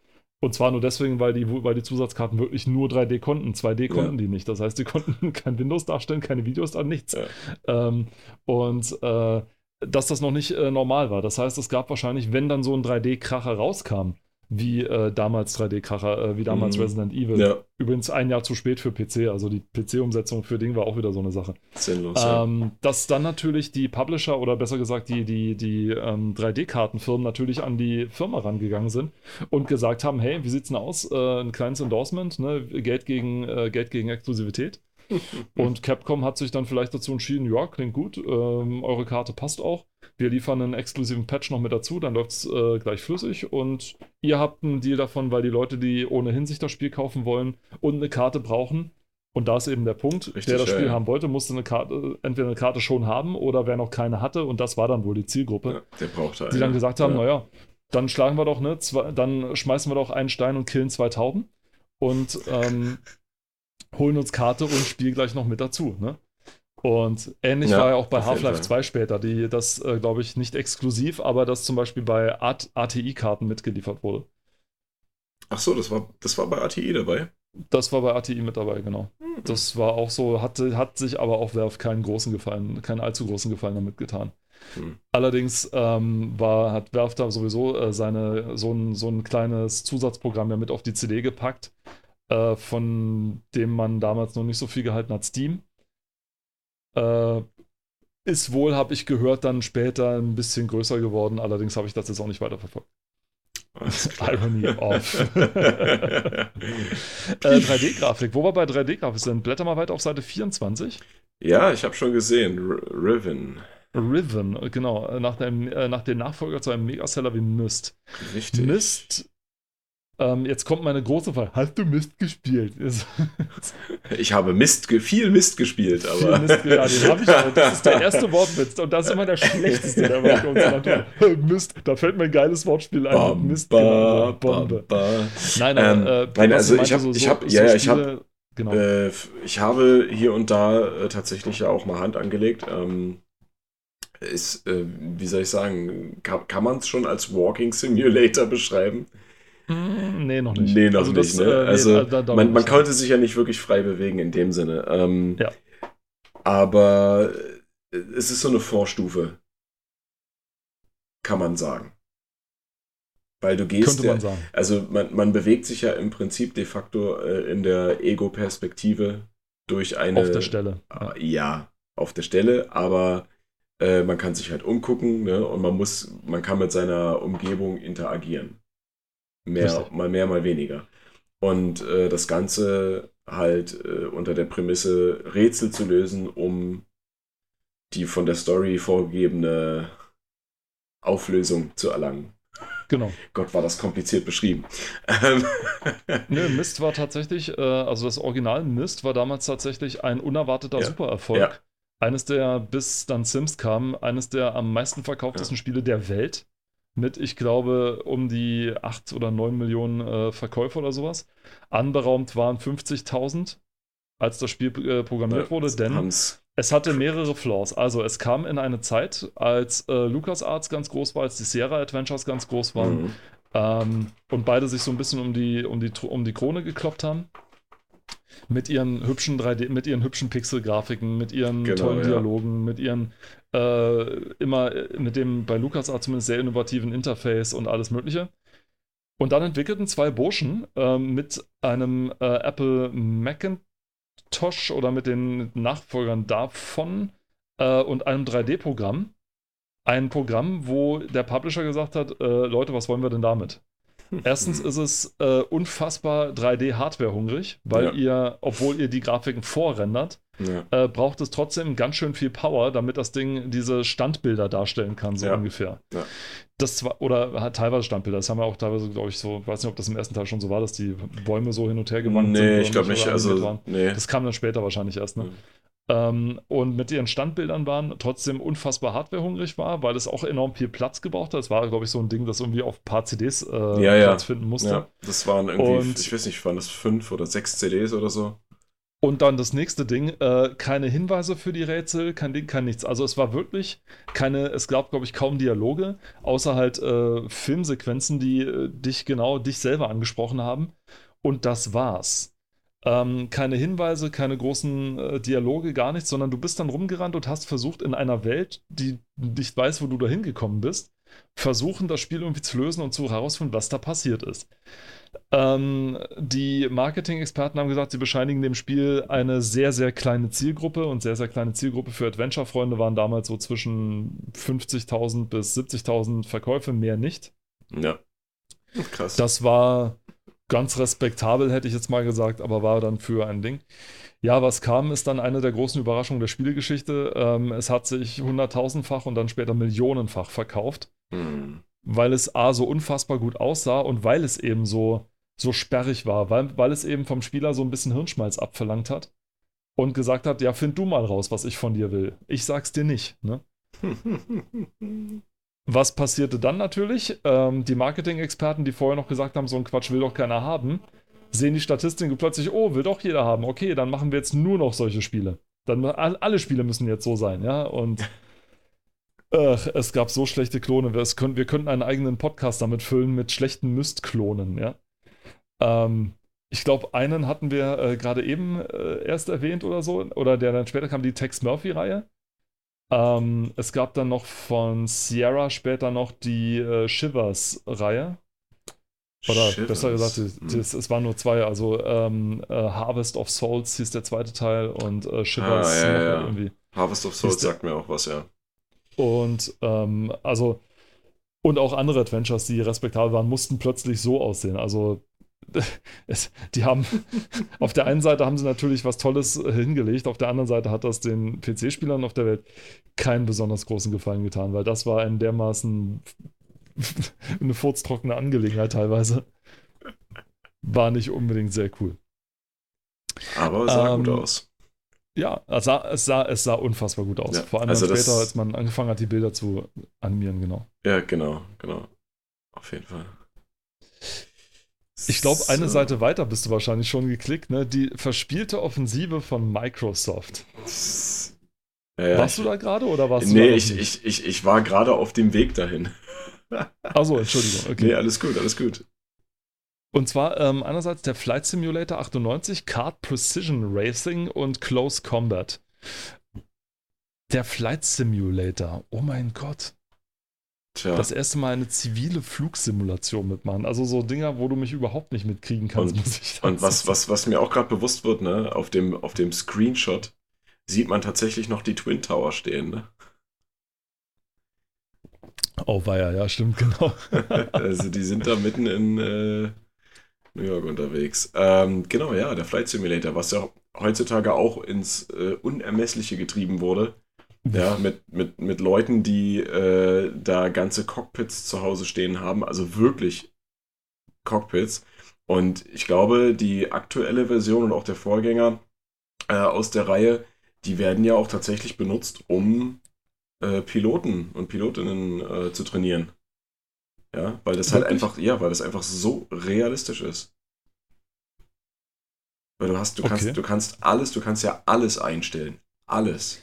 und zwar nur deswegen, weil die, weil die Zusatzkarten wirklich nur 3D konnten. 2D konnten ja. die nicht. Das heißt, die konnten kein Windows darstellen, keine Videos da, nichts. Ja. Ähm, und äh, dass das noch nicht äh, normal war. Das heißt, es gab wahrscheinlich, wenn dann so ein 3D-Kracher rauskam, wie äh, damals 3D-Kracher, äh, wie damals mhm. Resident Evil. Ja. Übrigens ein Jahr zu spät für PC, also die PC-Umsetzung für Ding war auch wieder so eine Sache. Sinnlos. Ähm, ja. Dass dann natürlich die Publisher oder besser gesagt die, die, die ähm, 3D-Kartenfirmen natürlich an die Firma rangegangen sind und gesagt haben: Hey, wie sieht's denn aus? Äh, ein kleines Endorsement, ne? Geld, gegen, äh, Geld gegen Exklusivität. und Capcom hat sich dann vielleicht dazu entschieden, ja, klingt gut, ähm, eure Karte passt auch. Wir liefern einen exklusiven Patch noch mit dazu, dann läuft es äh, gleich flüssig und ihr habt einen Deal davon, weil die Leute, die ohnehin sich das Spiel kaufen wollen und eine Karte brauchen, und da ist eben der Punkt, Richtig, der das Spiel ja, haben wollte, musste eine Karte, entweder eine Karte schon haben oder wer noch keine hatte, und das war dann wohl die Zielgruppe, ja, der brauchte die dann gesagt haben, ja. naja, dann schlagen wir doch, ne, zwei, dann schmeißen wir doch einen Stein und killen zwei Tauben. Und ähm, holen uns Karte und Spiel gleich noch mit dazu. Ne? Und ähnlich ja, war ja auch bei Half-Life 2 später, die das, äh, glaube ich, nicht exklusiv, aber das zum Beispiel bei ATI-Karten mitgeliefert wurde. Ach so, das war, das war bei ATI dabei? Das war bei ATI mit dabei, genau. Mhm. Das war auch so, hatte, hat sich aber auch Werf keinen großen Gefallen, keinen allzu großen Gefallen damit getan. Mhm. Allerdings ähm, war, hat Werf da sowieso äh, seine, so, ein, so ein kleines Zusatzprogramm ja mit auf die CD gepackt, äh, von dem man damals noch nicht so viel gehalten hat, Steam. Äh, ist wohl, habe ich gehört, dann später ein bisschen größer geworden. Allerdings habe ich das jetzt auch nicht weiterverfolgt. Irony of. äh, 3D-Grafik. Wo wir bei 3D-Grafik sind, blätter mal weiter auf Seite 24. Ja, ich habe schon gesehen. Riven. Riven, genau. Nach dem, äh, nach dem Nachfolger zu einem Megaseller wie Myst. Richtig. Myst Ähm, jetzt kommt meine große Frage. Hast du Mist gespielt? ich habe Mist, viel Mist gespielt, aber. Mist, ja, den habe ich auch. Das ist der erste Wortwitz und das ist immer der schlechteste, der Natur. Mist, da fällt mir ein geiles Wortspiel ein. Bamba, Mist, genau. Bombe. Nein, aber, ähm, äh, nein, also ich habe, so, ich habe, so, ja, so ich habe, genau. Äh, ich habe hier und da äh, tatsächlich ja auch mal Hand angelegt. Ähm, ist, äh, wie soll ich sagen, kann, kann man es schon als Walking Simulator beschreiben? Hm, nee, noch nicht. Nee, noch also nicht. Das, ne? Äh, also, nee, da, da man, man konnte sich ja nicht wirklich frei bewegen in dem Sinne. Ähm, ja. Aber äh, es ist so eine Vorstufe. Kann man sagen. Weil du gehst. Könnte man sagen. Also man, man bewegt sich ja im Prinzip de facto äh, in der Ego-Perspektive durch eine. Auf der Stelle. Ja, ja auf der Stelle, aber äh, man kann sich halt umgucken ne? und man muss, man kann mit seiner Umgebung interagieren. Mehr, Richtig. mal mehr, mal weniger. Und äh, das Ganze halt äh, unter der Prämisse, Rätsel zu lösen, um die von der Story vorgegebene Auflösung zu erlangen. Genau. Gott, war das kompliziert beschrieben. Nö, Mist war tatsächlich, äh, also das Original Mist war damals tatsächlich ein unerwarteter ja. Supererfolg. Ja. Eines der, bis dann Sims kam, eines der am meisten verkauftesten ja. Spiele der Welt mit, ich glaube, um die 8 oder 9 Millionen äh, Verkäufe oder sowas. Anberaumt waren 50.000, als das Spiel äh, programmiert ja, wurde, denn haben's. es hatte mehrere Flaws. Also es kam in eine Zeit, als äh, LucasArts ganz groß war, als die Sierra Adventures ganz groß waren mhm. ähm, und beide sich so ein bisschen um die, um die, um die Krone gekloppt haben mit ihren hübschen 3D, mit ihren hübschen Pixel-Grafiken, mit ihren genau, tollen ja. Dialogen, mit ihren äh, immer mit dem bei LucasArts zumindest sehr innovativen Interface und alles Mögliche. Und dann entwickelten zwei Burschen äh, mit einem äh, Apple Macintosh oder mit den Nachfolgern davon äh, und einem 3D-Programm ein Programm, wo der Publisher gesagt hat, äh, Leute, was wollen wir denn damit? Erstens ist es äh, unfassbar 3D-Hardware-hungrig, weil ja. ihr, obwohl ihr die Grafiken vorrendert, ja. äh, braucht es trotzdem ganz schön viel Power, damit das Ding diese Standbilder darstellen kann, so ja. ungefähr. Das zwar, oder hat teilweise Standbilder, das haben wir auch teilweise, glaube ich, so, weiß nicht, ob das im ersten Teil schon so war, dass die Bäume so hin und her gewandt nee, sind. Nee, ich glaube nicht. Also, nee. Das kam dann später wahrscheinlich erst, ne? Ähm, und mit ihren Standbildern waren, trotzdem unfassbar hardwarehungrig war, weil es auch enorm viel Platz gebraucht hat. Es war, glaube ich, so ein Ding, das irgendwie auf ein paar CDs äh, ja, ja. Platz finden musste. Ja, das waren irgendwie, und, ich weiß nicht, waren das fünf oder sechs CDs oder so? Und dann das nächste Ding, äh, keine Hinweise für die Rätsel, kein Ding, kein nichts. Also es war wirklich keine, es gab, glaube ich, kaum Dialoge, außer halt äh, Filmsequenzen, die äh, dich genau, dich selber angesprochen haben. Und das war's. Ähm, keine Hinweise, keine großen äh, Dialoge, gar nichts, sondern du bist dann rumgerannt und hast versucht, in einer Welt, die nicht weiß, wo du da hingekommen bist, versuchen, das Spiel irgendwie zu lösen und zu herausfinden, was da passiert ist. Ähm, die Marketing-Experten haben gesagt, sie bescheinigen dem Spiel eine sehr, sehr kleine Zielgruppe und sehr, sehr kleine Zielgruppe für Adventure-Freunde waren damals so zwischen 50.000 bis 70.000 Verkäufe, mehr nicht. Ja. Krass. Das war ganz respektabel, hätte ich jetzt mal gesagt, aber war dann für ein Ding. Ja, was kam, ist dann eine der großen Überraschungen der Spielegeschichte. Ähm, es hat sich hunderttausendfach und dann später millionenfach verkauft, mhm. weil es A so unfassbar gut aussah und weil es eben so, so sperrig war, weil, weil es eben vom Spieler so ein bisschen Hirnschmalz abverlangt hat und gesagt hat, ja, find du mal raus, was ich von dir will. Ich sag's dir nicht, ne? Was passierte dann natürlich? Ähm, die Marketing-Experten, die vorher noch gesagt haben, so ein Quatsch will doch keiner haben, sehen die Statistiken plötzlich, oh, will doch jeder haben. Okay, dann machen wir jetzt nur noch solche Spiele. Dann alle Spiele müssen jetzt so sein, ja. Und ach, es gab so schlechte Klone. Wir, können, wir könnten einen eigenen Podcast damit füllen mit schlechten Myst-Klonen, ja. Ähm, ich glaube, einen hatten wir äh, gerade eben äh, erst erwähnt oder so, oder der dann später kam, die Tex Murphy-Reihe. Ähm, es gab dann noch von Sierra später noch die äh, Shivers-Reihe. Oder Shivers. besser gesagt, hm. es waren nur zwei. Also ähm, äh, Harvest of Souls hieß der zweite Teil und äh, Shivers ah, ja, ja. irgendwie. Harvest of Souls sagt mir auch was, ja. Und ähm, also und auch andere Adventures, die respektabel waren, mussten plötzlich so aussehen. Also es, die haben auf der einen Seite haben sie natürlich was Tolles äh, hingelegt, auf der anderen Seite hat das den PC-Spielern auf der Welt keinen besonders großen Gefallen getan, weil das war ein dermaßen eine furztrockene Angelegenheit teilweise. war nicht unbedingt sehr cool. Aber sah ähm, gut aus. Ja, es sah, es sah, es sah unfassbar gut aus. Ja, Vor allem also später, als man angefangen hat, die Bilder zu animieren, genau. Ja, genau, genau. Auf jeden Fall. Ich glaube, eine so. Seite weiter bist du wahrscheinlich schon geklickt, ne? Die verspielte Offensive von Microsoft. Ja, warst ich, du da gerade oder warst nee, du Nee, ich, ich, ich, ich war gerade auf dem Weg dahin. Achso, Entschuldigung. Okay. Nee, alles gut, alles gut. Und zwar ähm, einerseits der Flight Simulator 98, Card Precision Racing und Close Combat. Der Flight Simulator, oh mein Gott. Tja. Das erste Mal eine zivile Flugsimulation mitmachen. Also so Dinger, wo du mich überhaupt nicht mitkriegen kannst, und, muss ich sagen. Und was, was, was mir auch gerade bewusst wird, ne, auf dem, auf dem Screenshot sieht man tatsächlich noch die Twin Tower stehen, ne? Oh, war ja, ja, stimmt, genau. also die sind da mitten in, äh, New York unterwegs. Ähm, genau, ja, der Flight Simulator, was ja heutzutage auch ins äh, Unermessliche getrieben wurde. Ja, mit, mit, mit Leuten, die äh, da ganze Cockpits zu Hause stehen haben, also wirklich Cockpits. Und ich glaube, die aktuelle Version und auch der Vorgänger äh, aus der Reihe, die werden ja auch tatsächlich benutzt, um äh, Piloten und Pilotinnen äh, zu trainieren. Ja, weil das halt einfach, ja, weil das einfach so realistisch ist. Weil du hast, du okay. kannst, du kannst alles, du kannst ja alles einstellen. Alles.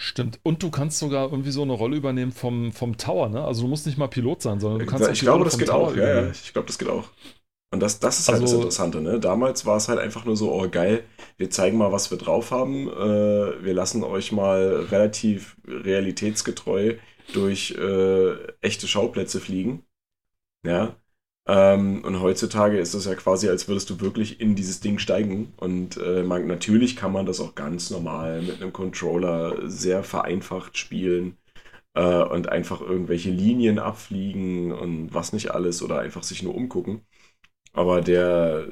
Stimmt. Und du kannst sogar irgendwie so eine Rolle übernehmen vom, vom Tower, ne? Also du musst nicht mal Pilot sein, sondern du kannst Ich glaube, das geht Tower auch, ja, ja. Ich glaube, das geht auch. Und das, das ist halt also, das Interessante, ne? Damals war es halt einfach nur so, oh geil, wir zeigen mal, was wir drauf haben. Äh, wir lassen euch mal relativ realitätsgetreu durch äh, echte Schauplätze fliegen. Ja. Ähm, und heutzutage ist das ja quasi, als würdest du wirklich in dieses Ding steigen. Und äh, man, natürlich kann man das auch ganz normal mit einem Controller sehr vereinfacht spielen äh, und einfach irgendwelche Linien abfliegen und was nicht alles oder einfach sich nur umgucken. Aber der,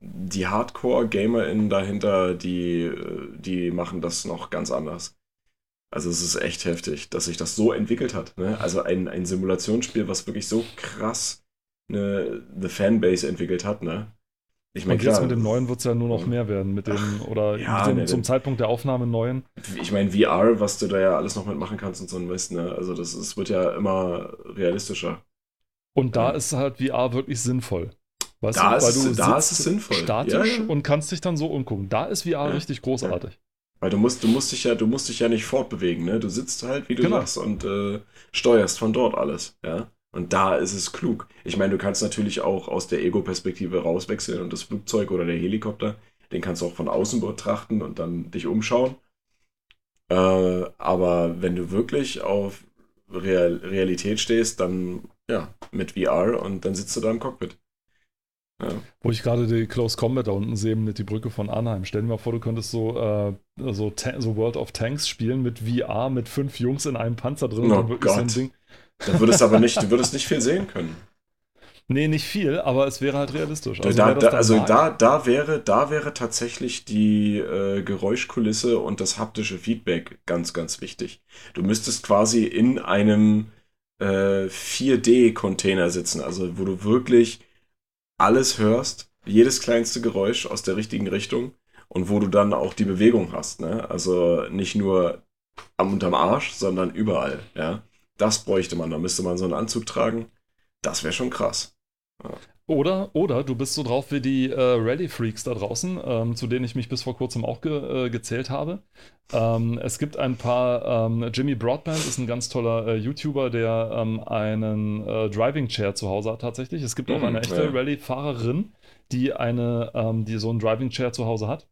die Hardcore-GamerInnen dahinter, die, äh, die machen das noch ganz anders. Also es ist echt heftig, dass sich das so entwickelt hat. Ne? Also ein, ein Simulationsspiel, was wirklich so krass eine, eine Fanbase entwickelt hat. Ne? Ich meine, jetzt mit dem neuen wird es ja nur noch mehr werden, mit dem, Ach, oder ja, dem, ne, zum Zeitpunkt der Aufnahme neuen. Ich meine, VR, was du da ja alles noch mitmachen kannst und so ein Mist, ne? Also das, das wird ja immer realistischer. Und da ja. ist halt VR wirklich sinnvoll. Weißt da du, ist, du da ist es sinnvoll. Statisch ja, und kannst dich dann so umgucken. Da ist VR richtig großartig. Weil du musst, du musst dich ja, du musst dich ja nicht fortbewegen, ne? Du sitzt halt, wie du genau. sagst, und äh, steuerst von dort alles, ja. Und da ist es klug. Ich meine, du kannst natürlich auch aus der Ego-Perspektive rauswechseln und das Flugzeug oder der Helikopter, den kannst du auch von außen betrachten und dann dich umschauen. Äh, aber wenn du wirklich auf Real Realität stehst, dann ja, mit VR und dann sitzt du da im Cockpit. Ja. Wo ich gerade die Close Combat da unten sehe mit die Brücke von Arnheim. Stell dir mal vor, du könntest so, äh, so, so, World of Tanks spielen mit VR, mit fünf Jungs in einem Panzer drin. Oh und Gott. So Ding. Da würdest aber nicht, du würdest nicht viel sehen können. Nee, nicht viel, aber es wäre halt realistisch. Also, da, da, also da, da, wäre, da wäre tatsächlich die äh, Geräuschkulisse und das haptische Feedback ganz, ganz wichtig. Du müsstest quasi in einem äh, 4D-Container sitzen, also wo du wirklich alles hörst, jedes kleinste Geräusch aus der richtigen Richtung und wo du dann auch die Bewegung hast. Ne? Also nicht nur am unterm Arsch, sondern überall. Ja? Das bräuchte man. Da müsste man so einen Anzug tragen. Das wäre schon krass. Ja. Oder, oder du bist so drauf wie die äh, Rally-Freaks da draußen, ähm, zu denen ich mich bis vor kurzem auch ge äh, gezählt habe. Ähm, es gibt ein paar, ähm, Jimmy Broadband ist ein ganz toller äh, YouTuber, der ähm, einen äh, Driving Chair zu Hause hat tatsächlich. Es gibt auch mhm, eine echte ja. Rally-Fahrerin, die eine, ähm, die so einen Driving Chair zu Hause hat.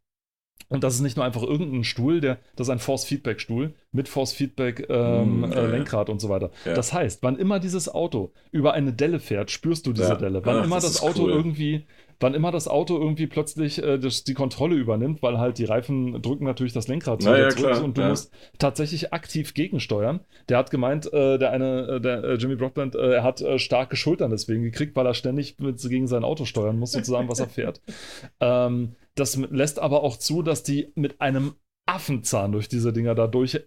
Und das ist nicht nur einfach irgendein Stuhl, der, das ist ein Force-Feedback-Stuhl mit Force-Feedback-Lenkrad ähm, mm, äh, und so weiter. Ja. Das heißt, wann immer dieses Auto über eine Delle fährt, spürst du diese ja. Delle. Wann Ach, immer das, das Auto cool. irgendwie wann immer das Auto irgendwie plötzlich äh, das, die Kontrolle übernimmt, weil halt die Reifen drücken natürlich das Lenkrad zu ja, zurück und du ja. musst tatsächlich aktiv gegensteuern. Der hat gemeint, äh, der eine, äh, der äh, Jimmy Brockband, äh, er hat äh, starke Schultern deswegen gekriegt, weil er ständig mit, gegen sein Auto steuern muss, sozusagen, was er fährt. Ähm, das lässt aber auch zu, dass die mit einem Affenzahn durch diese Dinger da durch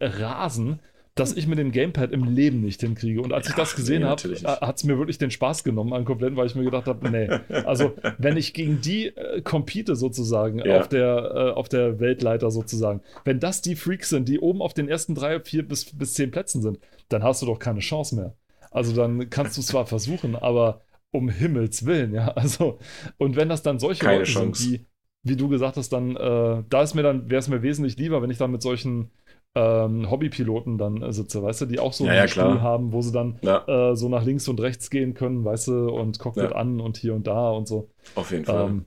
rasen das ich mit dem Gamepad im Leben nicht hinkriege. Und als ich das gesehen nee, habe, hat es mir wirklich den Spaß genommen an komplett, weil ich mir gedacht habe, nee, also wenn ich gegen die äh, compete sozusagen ja. auf, der, äh, auf der Weltleiter sozusagen, wenn das die Freaks sind, die oben auf den ersten drei, vier bis, bis zehn Plätzen sind, dann hast du doch keine Chance mehr. Also dann kannst du zwar versuchen, aber um Himmels Willen, ja. Also, und wenn das dann solche keine Leute Chance. sind, die, wie du gesagt hast, dann, äh, da ist mir dann, wäre es mir wesentlich lieber, wenn ich dann mit solchen ähm, Hobbypiloten dann äh, sitze, weißt du, die auch so ja, einen ja, Stuhl haben, wo sie dann ja. äh, so nach links und rechts gehen können, weißt du, und Cockpit an und hier und da und so. Auf jeden Fall. Ähm,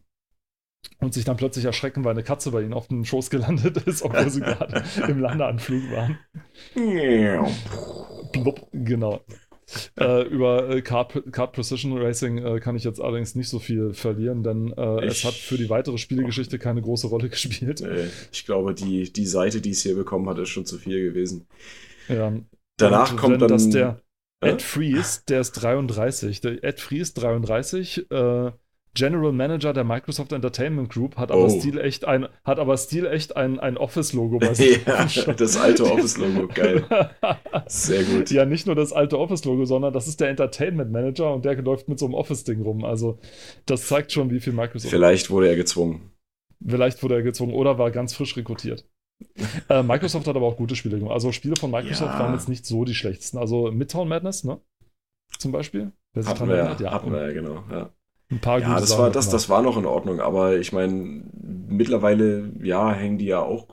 und sich dann plötzlich erschrecken, weil eine Katze bei ihnen auf dem Schoß gelandet ist, obwohl sie gerade im Landeanflug waren. Blub, genau. äh, über äh, Card, Precision Racing äh, kann ich jetzt allerdings nicht so viel verlieren, denn äh, es hat für die weitere Spielegeschichte keine große Rolle gespielt. ich glaube, die, die Seite, die es hier bekommen hat, ist schon zu viel gewesen. Ja. Danach Und kommt dann. Dass der Ed Freeze, der ist 33. Der Ed Freeze 33, äh, General Manager der Microsoft Entertainment Group, hat aber oh. stilecht ein, hat aber stilecht ein, ein Office-Logo bei sich. ja, das alte Office-Logo, geil. Sehr gut. Ja, nicht nur das alte Office-Logo, sondern das ist der Entertainment Manager und der läuft mit so einem Office-Ding rum. Also, das zeigt schon, wie viel Microsoft. Vielleicht wurde er gezwungen. Vielleicht wurde er gezwungen oder war ganz frisch rekrutiert. äh, Microsoft hat aber auch gute Spiele gemacht. Also Spiele von Microsoft ja. waren jetzt nicht so die schlechtesten. Also Midtown Madness, ne? Zum Beispiel. Wer sich hatten wir, ja, hatten wir ja, genau. Ja. Ein paar ja, das war, das, das war noch in Ordnung, aber ich meine, mittlerweile, ja, hängen die ja auch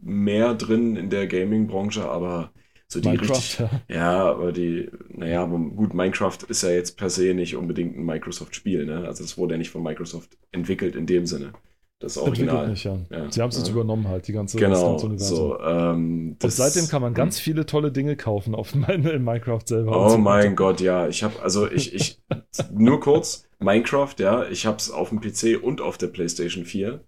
mehr drin in der Gaming-Branche, aber so die Minecraft, richtig, ja. ja. aber die, naja, gut, Minecraft ist ja jetzt per se nicht unbedingt ein Microsoft-Spiel, ne? Also es wurde ja nicht von Microsoft entwickelt in dem Sinne. Das Original. Nicht, ja. Ja, Sie haben es ja. jetzt übernommen halt, die ganze, genau, das ganze so, ähm, Und seitdem kann man ganz hm. viele tolle Dinge kaufen auf meine, in Minecraft selber. Oh so mein Gott, ja. Ich habe, also ich, ich, nur kurz, Minecraft, ja, ich habe es auf dem PC und auf der PlayStation 4.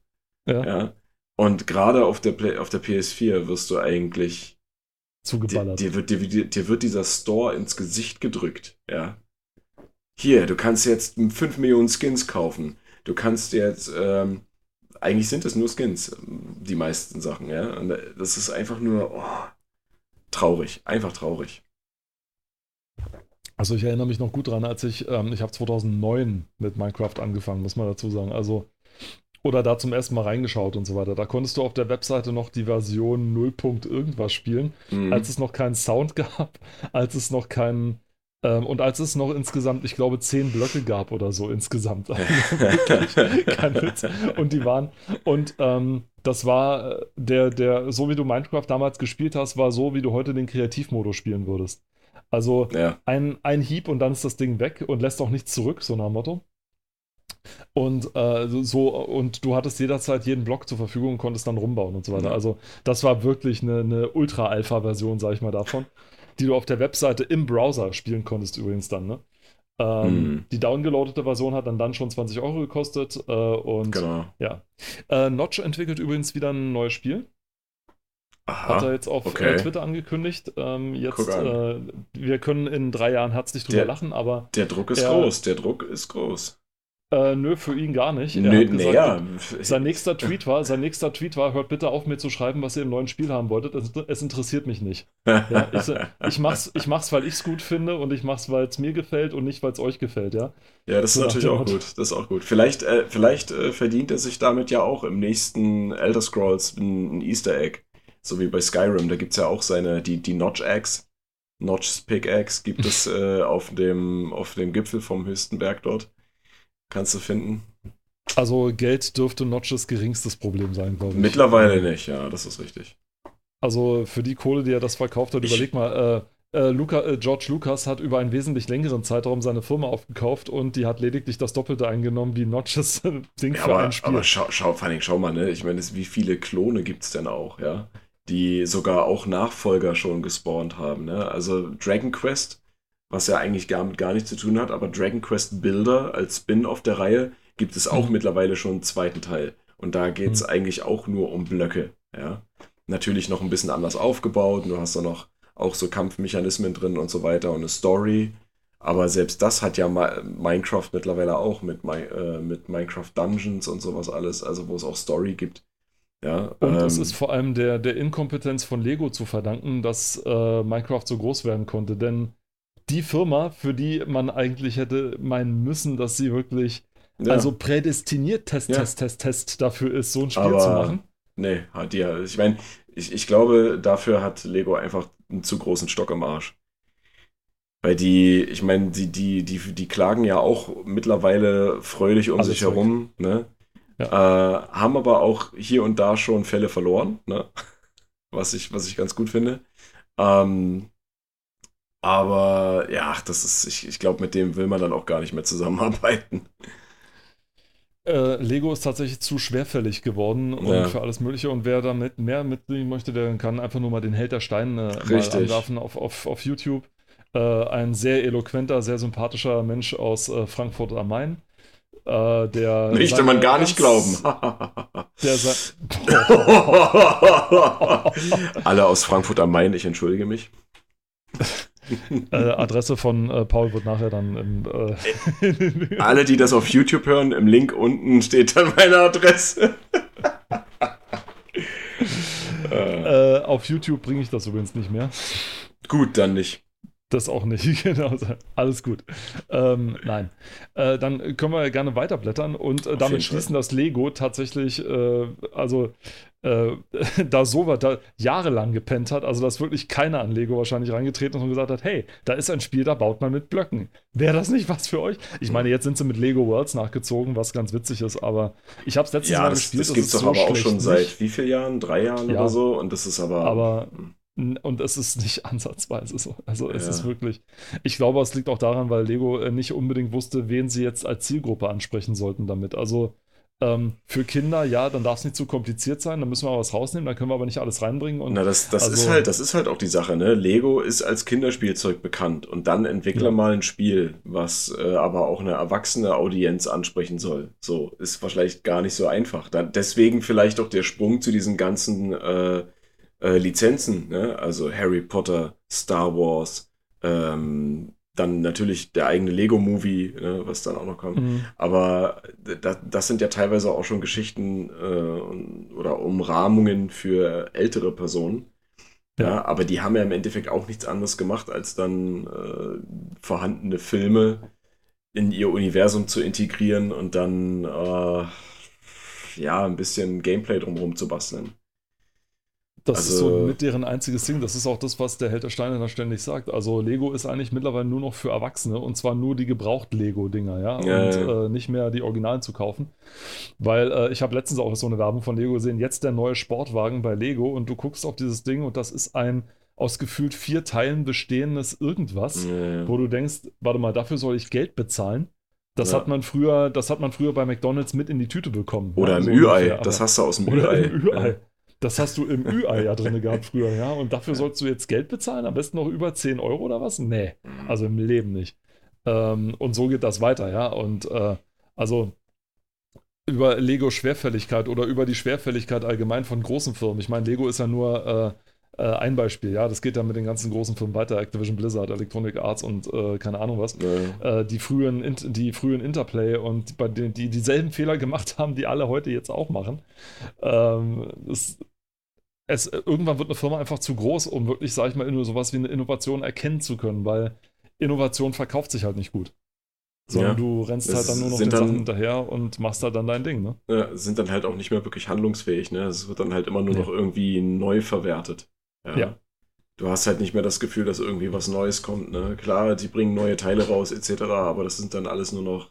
Ja. ja. Und gerade auf der, Play, auf der PS4 wirst du eigentlich zugeballert. Dir, dir, wird, dir, dir wird dieser Store ins Gesicht gedrückt, ja. Hier, du kannst jetzt 5 Millionen Skins kaufen. Du kannst jetzt, ähm, eigentlich sind es nur Skins, die meisten Sachen, ja. Und das ist einfach nur oh, traurig, einfach traurig. Also ich erinnere mich noch gut dran, als ich, ähm, ich habe 2009 mit Minecraft angefangen, muss man dazu sagen. Also, oder da zum ersten Mal reingeschaut und so weiter. Da konntest du auf der Webseite noch die Version 0. irgendwas spielen, mhm. als es noch keinen Sound gab, als es noch keinen ähm, und als es noch insgesamt, ich glaube, zehn Blöcke gab oder so insgesamt. kein Witz. Und die waren, und ähm, das war äh, der, der, so wie du Minecraft damals gespielt hast, war so, wie du heute den Kreativmodus spielen würdest. Also ja. ein, ein Hieb und dann ist das Ding weg und lässt auch nichts zurück, so nach dem Motto. Und äh, so, und du hattest jederzeit jeden Block zur Verfügung und konntest dann rumbauen und so weiter. Ja. Also, das war wirklich eine, eine Ultra-Alpha-Version, sag ich mal, davon die du auf der Webseite im Browser spielen konntest übrigens dann, ne? Ähm, mhm. Die downgeloadete Version hat dann, dann schon 20 Euro gekostet. Äh, und genau. ja. Äh, Notch entwickelt übrigens wieder ein neues Spiel. Aha, hat er jetzt auf okay. Äh, Twitter angekündigt. Ähm, jetzt, äh, wir können in drei Jahren herzlich drüber der, lachen, aber. Der Druck ist er, groß, der Druck ist groß. Äh, nö, für ihn gar nicht. Er nö, gesagt, ja. Sein nächster Tweet war, sein nächster Tweet war, hört bitte auf mir zu schreiben, was ihr im neuen Spiel haben wolltet. Es, es interessiert mich nicht. ja, ich, ich, mach's, ich mach's, weil ich es gut finde und ich mach's, weil es mir gefällt und nicht, weil es euch gefällt, ja. Ja, das ist natürlich auch gut. Das ist auch gut. Vielleicht, äh, vielleicht äh, verdient er sich damit ja auch im nächsten Elder Scrolls ein, ein Easter Egg. So wie bei Skyrim, da gibt es ja auch seine, die, die Notch Eggs. Notch's Pickaxe gibt es äh, auf, dem, auf dem Gipfel vom höchsten Berg dort. Kannst du finden. Also Geld dürfte Notches geringstes Problem sein, glaube ich. Mittlerweile nicht, ja, das ist richtig. Also für die Kohle, die er das verkauft hat, ich überleg mal, äh, äh, Luca, äh, George Lucas hat über einen wesentlich längeren Zeitraum seine Firma aufgekauft und die hat lediglich das Doppelte eingenommen wie Notches Ding ja, für aber, ein Spiel. Aber schau, schau, vor allem, schau mal, ne? Ich meine, wie viele Klone gibt es denn auch, ja? Die sogar auch Nachfolger schon gespawnt haben, ne? Also Dragon Quest was ja eigentlich gar, mit gar nichts zu tun hat, aber Dragon Quest Builder als Spin-off der Reihe gibt es auch mhm. mittlerweile schon einen zweiten Teil. Und da geht es mhm. eigentlich auch nur um Blöcke. Ja? Natürlich noch ein bisschen anders aufgebaut. Du hast da noch auch so Kampfmechanismen drin und so weiter und eine Story. Aber selbst das hat ja Minecraft mittlerweile auch mit, äh, mit Minecraft Dungeons und sowas alles, also wo es auch Story gibt. Ja, Und ähm, es ist vor allem der, der Inkompetenz von Lego zu verdanken, dass äh, Minecraft so groß werden konnte. Denn die Firma, für die man eigentlich hätte meinen müssen, dass sie wirklich ja, also prädestiniert Test, Ja. Test, Test, Test dafür ist, so ein Spiel Aber- zu machen. nee, hat die ja. Ich meine, ich, ich glaube, dafür hat Lego einfach einen zu großen Stock im Arsch. Weil die, ich meine, die, die, die, die klagen ja auch mittlerweile fröhlich um Alles sich weg. herum, ne? Äh, haben aber auch hier und da schon Fälle verloren, ne? Was ich, was ich ganz gut finde. Ähm, aber ja, das ist, ich, ich glaube, mit dem will man dann auch gar nicht mehr zusammenarbeiten. Äh, Lego ist tatsächlich zu schwerfällig geworden und Ja. für alles Mögliche. Und wer damit mehr mitnehmen möchte, der kann einfach nur mal den Held der Steine mal Richtig. anwerfen auf, auf, auf YouTube. Äh, ein sehr eloquenter, sehr sympathischer Mensch aus äh, Frankfurt am Main. Äh, der Möchte man gar nicht glauben. Der Alle aus Frankfurt am Main, ich entschuldige mich. äh, Adresse von äh, Paul wird nachher dann im, äh, Alle, die das auf YouTube hören, im Link unten steht dann meine Adresse. äh, äh, auf YouTube bringe ich das übrigens nicht mehr. gut, dann nicht. Das auch nicht, genau. Alles gut. Ähm, nein. Äh, dann können wir gerne weiterblättern und äh, damit schließen, dass Lego tatsächlich, äh, also äh, da so was da jahrelang gepennt hat, also dass wirklich keiner an Lego wahrscheinlich reingetreten ist und gesagt hat, hey, da ist ein Spiel, da baut man mit Blöcken. Wäre das nicht was für euch? Ich meine, jetzt sind sie mit Lego Worlds nachgezogen, was ganz witzig ist, aber ich habe es letztens Ja, mal das, gespielt. das gibt es doch aber auch schon nicht. seit wie vielen Jahren? Drei Jahren Ja. oder so. Und das ist aber. Aber N- Und es ist nicht ansatzweise so. Also es Ja. ist wirklich. Ich glaube, es liegt auch daran, weil Lego äh, nicht unbedingt wusste, wen sie jetzt als Zielgruppe ansprechen sollten damit. Also ähm, für Kinder, ja, dann darf es nicht zu kompliziert sein, dann müssen wir was rausnehmen, dann können wir aber nicht alles reinbringen. Und Na, das, das, also- ist halt, das ist halt auch die Sache, ne? Lego ist als Kinderspielzeug bekannt und dann entwickle Ja. mal ein Spiel, was äh, aber auch eine erwachsene Audienz ansprechen soll. So, ist wahrscheinlich gar nicht so einfach. Da, deswegen vielleicht auch der Sprung zu diesen ganzen äh, äh, Lizenzen, ne? Also Harry Potter, Star Wars, ähm, dann natürlich der eigene Lego-Movie, ne? was dann auch noch kommt. Mhm. Aber das, das sind ja teilweise auch schon Geschichten äh, oder Umrahmungen für ältere Personen. Ja. Ja. aber die haben ja im Endeffekt auch nichts anderes gemacht, als dann äh, vorhandene Filme in ihr Universum zu integrieren und dann äh, ja ein bisschen Gameplay drumherum zu basteln. Das ist Also- so mit deren einziges Ding. Das ist auch das, was der Held der Steine da ständig sagt. Also Lego ist eigentlich mittlerweile nur noch für Erwachsene und zwar nur die Gebraucht-Lego-Dinger, ja. Ja, und ja. Äh, nicht mehr die Originalen zu kaufen. Weil äh, ich habe letztens auch so eine Werbung von Lego gesehen, jetzt der neue Sportwagen bei Lego und du guckst auf dieses Ding und das ist ein aus gefühlt vier Teilen bestehendes irgendwas, Ja, wo du denkst, warte mal, dafür soll ich Geld bezahlen. Das Ja. hat man früher, das hat man früher bei McDonalds mit in die Tüte bekommen. Oder ja, im so Ü-Ei, das hast du aus dem oder Ü-Ei. im Ü-Ei. Das hast du im Ü-Ei ja drin gehabt früher, ja. Und dafür sollst du jetzt Geld bezahlen, am besten noch über 10 Euro oder was? Nee, Ja. also im Leben nicht. Ähm, und so geht das weiter, ja. Und äh, also über Lego Schwerfälligkeit oder über die Schwerfälligkeit allgemein von großen Firmen. Ich meine, Lego ist ja nur äh, äh, ein Beispiel, ja. Das geht ja mit den ganzen großen Firmen weiter, Activision Blizzard, Electronic Arts und äh, keine Ahnung was Ja. äh, die frühen, die frühen Interplay und bei denen, die dieselben Fehler gemacht haben, die alle heute jetzt auch machen. Ähm, es, es, irgendwann wird eine Firma einfach zu groß, um wirklich, sag ich mal, nur sowas wie eine Innovation erkennen zu können, weil Innovation verkauft sich halt nicht gut. Sondern Ja. du rennst halt dann nur noch den dann- Sachen hinterher und machst halt dann dein Ding, ne? Ja, sind dann halt auch nicht mehr wirklich handlungsfähig. Ne? Es wird dann halt immer nur Nee. noch irgendwie neu verwertet. Ja. Du hast halt nicht mehr das Gefühl, dass irgendwie was Neues kommt. Ne? Klar, die bringen neue Teile raus etc., aber das sind dann alles nur noch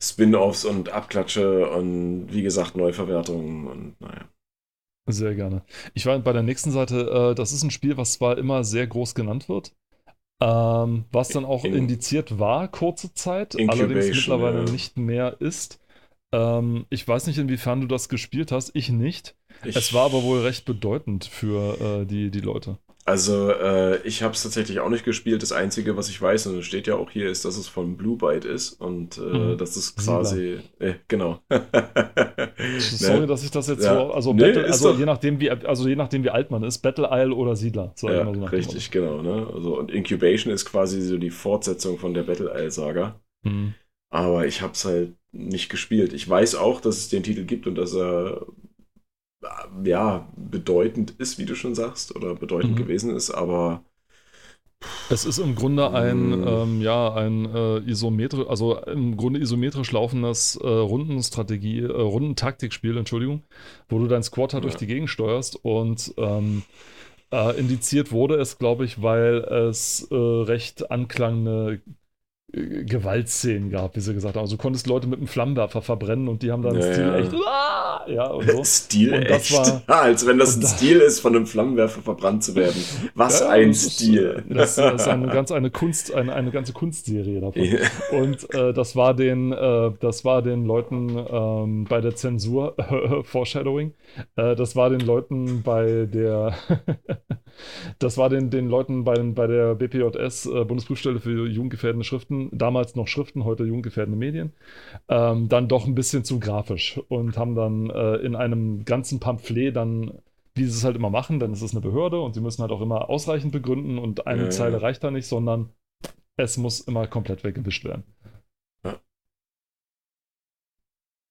Spin-offs und Abklatsche und wie gesagt Neuverwertungen und naja. Sehr gerne. Ich war bei der nächsten Seite, äh, das ist ein Spiel, was zwar immer sehr groß genannt wird, ähm, was dann auch In- indiziert war, kurze Zeit, allerdings Incubation, mittlerweile ja. nicht mehr ist. Ähm, ich weiß nicht, inwiefern du das gespielt hast, ich nicht. Ich, Es war aber wohl recht bedeutend für äh, die, die Leute. Also, äh, ich habe es tatsächlich auch nicht gespielt. Das Einzige, was ich weiß, und es steht ja auch hier, ist, dass es von Blue Byte ist und äh, Mhm. das ist quasi. Äh, genau. Sorry, Ne? dass ich das jetzt Ja. so, also, Nee, Battle, also je nachdem, wie, also je nachdem, wie alt man ist, Battle Isle oder Siedler. ich Ja, so richtig, genau. Ne? Also, und Incubation ist quasi so die Fortsetzung von der Battle Isle Saga. Motto. Mhm. Aber ich habe es halt nicht gespielt. Ich weiß auch, dass es den Titel gibt und dass er ja bedeutend ist, wie du schon sagst, oder bedeutend mhm. gewesen ist, aber es ist im Grunde ein, mm. ähm, ja, ein äh, isometrisch, also im Grunde isometrisch laufendes äh, Rundenstrategie, äh, Rundentaktikspiel, Entschuldigung, wo du dein Squad halt ja. durch die Gegend steuerst und ähm, äh, indiziert wurde es, glaube ich, weil es äh, recht anklangende Gewaltszenen gab, wie sie gesagt haben. Also du konntest Leute mit einem Flammenwerfer verbrennen und die haben dann ja, Stil ja. echt. Ah, ja, und so. Stil und echt. War, ja, als wenn das ein Stil ist, von einem Flammenwerfer verbrannt zu werden. Was ja, ein das Stil. Ist, das, das, ist eine ganz eine Kunst, eine, eine ganze Kunstserie davon. Und äh, das war den, äh, das war den Leuten ähm, bei der Zensur Foreshadowing. Äh, das war den Leuten bei der das war den, den Leuten bei, bei der BPJS, äh, Bundesprüfstelle für jugendgefährdende Schriften, damals noch Schriften, heute jugendgefährdende Medien, ähm, dann doch ein bisschen zu grafisch und haben dann äh, in einem ganzen Pamphlet dann, wie sie es halt immer machen, denn es ist eine Behörde und sie müssen halt auch immer ausreichend begründen und eine ja, Zeile ja. reicht da nicht, sondern es muss immer komplett weggewischt werden.